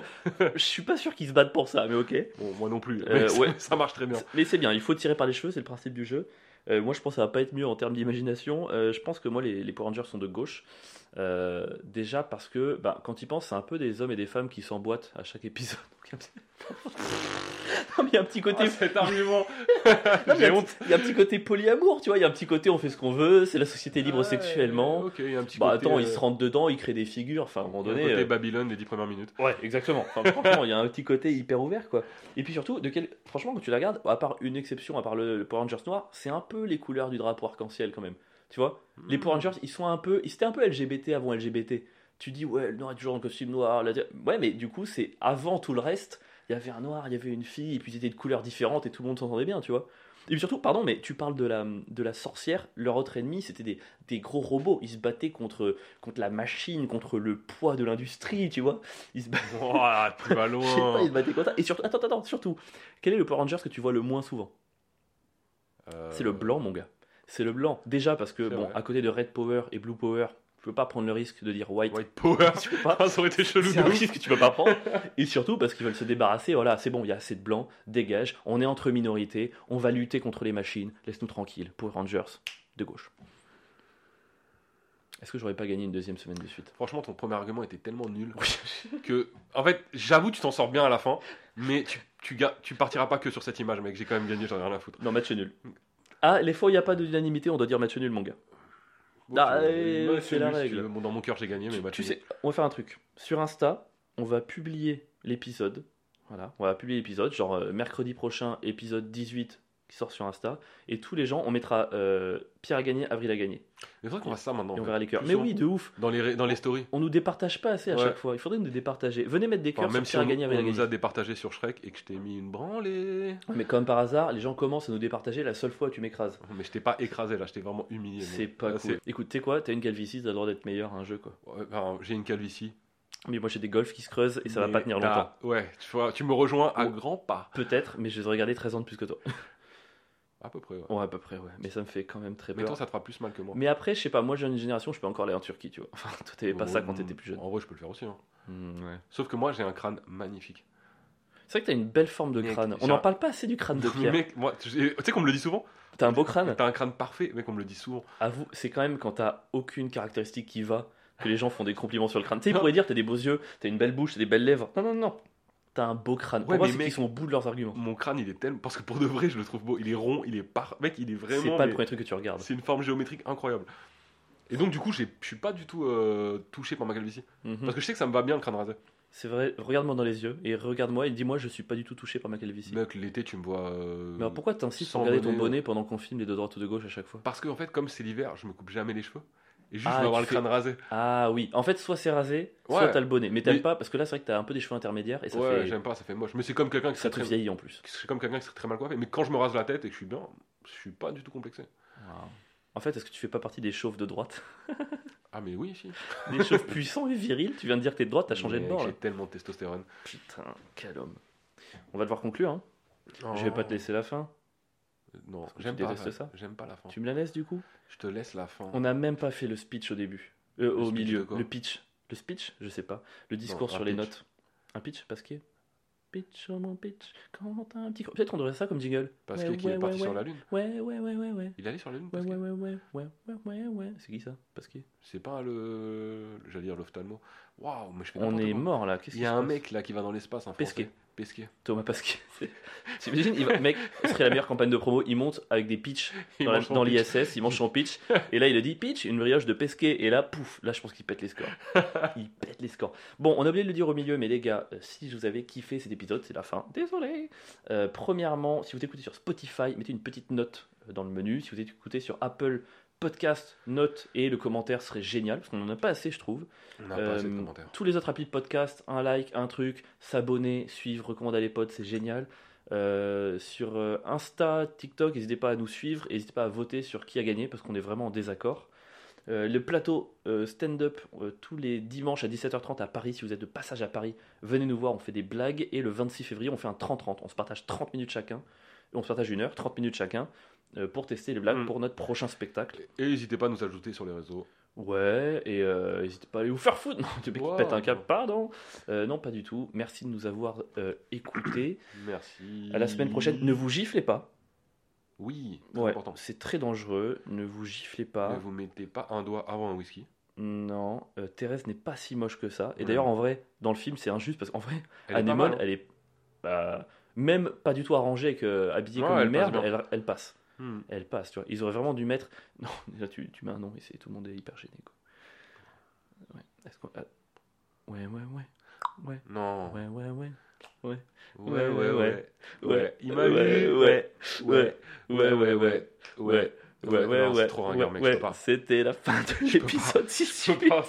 Je suis pas sûr qu'ils se battent pour ça, mais ok. Bon, moi non plus. Euh, mais <laughs> ça- ouais. ça marche très bien. Mais c'est bien, il faut tirer par les cheveux, c'est le principe du jeu. Euh, moi, je pense que ça va pas être mieux en termes d'imagination. Euh, je pense que moi, les, Power Rangers sont de gauche. Euh, déjà parce que, bah, quand ils pensent, c'est un peu des hommes et des femmes qui s'emboîtent à chaque <laughs> épisode. Donc, il y a un petit- non, mais il y a un petit côté. Ah, cet argument <laughs> J'ai honte. Il y a un petit côté polyamour, tu vois. Il y a un petit côté, on fait ce qu'on veut, c'est la société libre Ouais, sexuellement. Ok, il y a un petit Bah côté, attends, euh, ils se rentrent dedans, ils créent des figures. Enfin, à un moment donné. côté euh, Babylone des 10 premières minutes. Ouais, exactement. Enfin, franchement, il y a un petit côté hyper ouvert, quoi. Et puis surtout, de quel... franchement, quand tu la regardes, à part une exception, à part le, le Power Rangers noir, c'est un peu les couleurs du drapeau arc-en-ciel quand même. Tu vois? Les Power Rangers, ils sont un peu. Ils étaient un peu LGBT avant LGBT. Tu dis, ouais, le noir est toujours en costume noir. la- Ouais, mais du coup, c'est avant tout le reste. Il y avait un noir, il y avait une fille, et puis ils étaient de couleurs différentes et tout le monde s'entendait bien, tu vois. Et puis surtout, pardon, mais tu parles de la, de la sorcière, leur autre ennemi, c'était des, des gros robots. Ils se battaient contre, contre la machine, contre le poids de l'industrie, tu vois. Ils se battaient. <laughs> Ouah, tu vas <laughs> Je sais pas, loin. ils se battaient contre ça. Et surtout, attends, attends, surtout, quel est le Power Rangers que tu vois le moins souvent? Euh, C'est le blanc, mon gars. C'est le blanc. Déjà parce que, bon, vrai. à côté de Red Power et Blue Power, tu peux pas prendre le risque de dire White. White Power. <laughs> Tu peux pas. Ah, ça aurait été chelou C'est un risque que tu peux pas prendre. Et surtout parce qu'ils veulent se débarrasser. Voilà, c'est bon, il y a assez de blanc, dégage. On est entre minorités, on va lutter contre les machines. Laisse-nous tranquille. Power Rangers de gauche. Est-ce que j'aurais pas gagné une deuxième semaine de suite? Franchement, ton premier argument était tellement nul <laughs> que, en fait, j'avoue, tu t'en sors bien à la fin, mais tu, tu, ga- tu partiras pas que sur cette image, mec. J'ai quand même gagné, j'en ai rien à foutre. Non, match nul. Ah, les fois où il n'y a pas d'unanimité, on doit dire match nul, mon gars. Ah, tu- euh, c'est la si règle. dans mon cœur, j'ai gagné, mais bah, tu sais, on va faire un truc. Sur Insta, on va publier l'épisode. Voilà, on va publier l'épisode, genre euh, mercredi prochain, épisode 18 qui sort sur Insta. Et tous les gens, on mettra euh, Pierre a gagné, Avril a gagné. Il faudrait qu'on fasse ça maintenant. et on verra les cœurs. Mais oui, de ouf. Dans les, dans les stories. On nous départage pas assez à Ouais. chaque fois. Il faudrait nous départager. Venez mettre des Enfin, cœurs même sur si Pierre on, a gagné, Avril a on nous a départagé sur Shrek et que je t'ai mis une branlée. Mais comme par hasard, les gens commencent à nous départager la seule fois où tu m'écrases. Mais je t'ai pas écrasé là, je t'ai vraiment humilié. C'est pas Là, cool. Écoute, tu sais quoi? T'as une calvitie, t'as le droit d'être meilleur à un jeu, quoi. Ouais, j'ai une calvitie. Mais moi j'ai des golfs qui se creusent et ça va Mais pas tenir longtemps. ouais, tu, vois, tu me rejoins à Oh. grands pas. Peut-être, mais je les ai regardés 13 ans de plus que toi. <laughs> À peu près, ouais. Ouais, à peu près, ouais. Mais ça me fait quand même très Mais peur. toi, ça te fera plus mal que moi. Mais après, je sais pas, moi, jeune génération, je peux encore aller en Turquie, tu vois. <laughs> Enfin, toi, t'avais pas ça quand t'étais plus jeune. En vrai, je peux le faire aussi. hein. Hmm, ouais. Sauf que moi, j'ai un crâne magnifique. C'est vrai que t'as une belle forme de Mec, crâne. On n'en un- parle pas assez du crâne de Mais <laughs> Pierre. mec, moi, tu sais qu'on me le dit souvent? T'as un beau crâne? T'as un crâne parfait, mec, on me le dit souvent. Avoue, c'est quand même quand t'as aucune caractéristique qui va que les gens font des compliments sur le crâne. Tu sais, ils pourraient dire t'as des beaux yeux, t'as une belle bouche, t'as des belles lèvres. Non, non, non. T'as un beau crâne. Pour Ouais, moi, mais c'est mec- qu'ils sont au bout de leurs arguments. Mon crâne, il est tellement. Parce que pour de vrai, je le trouve beau. Il est rond, il est par. Mec, il est vraiment. C'est pas mais le premier truc que tu regardes. C'est une forme géométrique incroyable. Et donc, du coup, je suis pas du tout euh, touché par ma calvitie. Mhm. Parce que je sais que ça me va bien le crâne rasé. C'est vrai, regarde-moi dans les yeux et regarde-moi et dis-moi, je suis pas du tout touché par ma calvitie. Mec, l'été, tu me vois. euh, Mais alors pourquoi t'insistes pour regarder ton bonnet, pendant qu'on filme les de droite ou de gauche à chaque fois? Parce qu'en fait, comme c'est l'hiver, je me coupe jamais les cheveux. Et juste, Ah, je avoir le crâne rasé. Ah oui, en fait, soit c'est rasé, soit t'as le bonnet. Mais t'aimes Mais- pas parce que là, c'est vrai que t'as un peu des cheveux intermédiaires et ça ouais, fait. j'aime pas, ça fait moche. Mais c'est comme quelqu'un qui serait très. vieillit en plus. C'est comme quelqu'un qui serait très mal coiffé. Mais quand je me rase la tête et que je suis bien, je suis pas du tout complexé. En fait, est-ce que tu fais pas partie des chauves de droite? <laughs> Ah, mais oui, si. <laughs> Des chauves puissants et virils? Tu viens de dire que t'es de droite, t'as changé de bord J'ai tellement de testostérone. Putain, quel homme. On va devoir conclure. Hein. Je vais pas te laisser la fin. Non, j'aime pas. ça J'aime pas la fin. Tu me la laisses du coup? Je te laisse la fin. On n'a même pas fait le speech au début. Euh, au speech milieu. Le pitch. Le speech Je sais pas. Le discours sur les pitch. notes. Un pitch Parce que. Pitch, oh mon pitch. Quand t'as un petit. Peut-être on devrait ça comme jingle. Parce Ouais, que qui ouais, est parti ouais, sur la lune. Ouais, ouais, ouais, ouais, ouais. Il allait sur la lune. Ouais, ouais, ouais, ouais, ouais, ouais, ouais, ouais. C'est qui ça? Parce que. C'est pas le. J'allais dire l'ophtalmo. Waouh, mais je fais On est quoi. mort là. Qu'est-ce Il y a un mec là qui va dans l'espace, un Pesquet. Pesquet. Thomas Pasquier. <laughs> T'imagines, il va, mec, ce serait la meilleure campagne de promo. Il monte avec des pitchs Il dans, la- mange son dans pitch. l'ISS, il mange son pitch, et là il a dit pitch, une brioche de Pesquet, et là, pouf, là je pense qu'il pète les scores. <laughs> Il pète les scores. Bon, on a oublié de le dire au milieu, mais les gars, euh, si vous avez kiffé cet épisode, c'est la fin. Désolé. Euh, premièrement, si vous écoutez sur Spotify, mettez une petite note euh, dans le menu. Si vous écoutez sur Apple Podcast, note et le commentaire serait génial, parce qu'on n'en a pas assez, je trouve. On n'a pas assez de Euh, commentaires. tous les autres applis de podcast, un like, un truc, s'abonner, suivre, recommander à les potes, c'est génial. Euh, sur euh, Insta, TikTok, n'hésitez pas à nous suivre, et n'hésitez pas à voter sur qui a gagné parce qu'on est vraiment en désaccord. Euh, le plateau euh, stand-up tous les dimanches à 17h30 à Paris. Si vous êtes de passage à Paris, venez nous voir. On fait des blagues. Et le 26 février, on fait un 30-30. On se partage 30 minutes chacun. On se partage une heure, 30 minutes chacun pour tester les blagues Mm. pour notre prochain spectacle. Et n'hésitez pas à nous ajouter sur les réseaux. Ouais, et euh, n'hésitez pas à aller vous faire foutre. <laughs> Non, tu Wow. pète un câble, pardon. Euh, non, pas du tout. Merci de nous avoir euh, écoutés. <coughs> Merci. À la semaine prochaine. Ne vous giflez pas. Oui, Ouais, important. c'est très dangereux. Ne vous giflez Ne pas. vous mettez pas un doigt avant un whisky. Non, euh, Thérèse n'est pas si moche que ça. Et Ouais. d'ailleurs, en vrai, dans le film, c'est injuste parce qu'en vrai, Elle est Anémone, mal, hein. elle est bah, même pas du tout arrangée, euh, habillée Ouais, comme une merde, elle, elle passe. Hmm. Elle passe, tu vois. Ils auraient vraiment dû mettre. <laughs> Non, là, tu, tu mets un nom et tout le monde est hyper gêné, quoi. Ouais. Est-ce qu'on- ah. Ouais, ouais, ouais. Ouais, Non. ouais, ouais, ouais. Ouais, Ouais, ouais, ouais, ouais. Ouais, Il m'a ouais, vu. ouais, Ouais, ouais, ouais, ouais, ouais. ouais. Ouais, Ouais, ouais, non, ouais. c'est trop ringard, ouais, mec, je peux ouais. pas. C'était la fin de l'épisode 6. Je peux pas.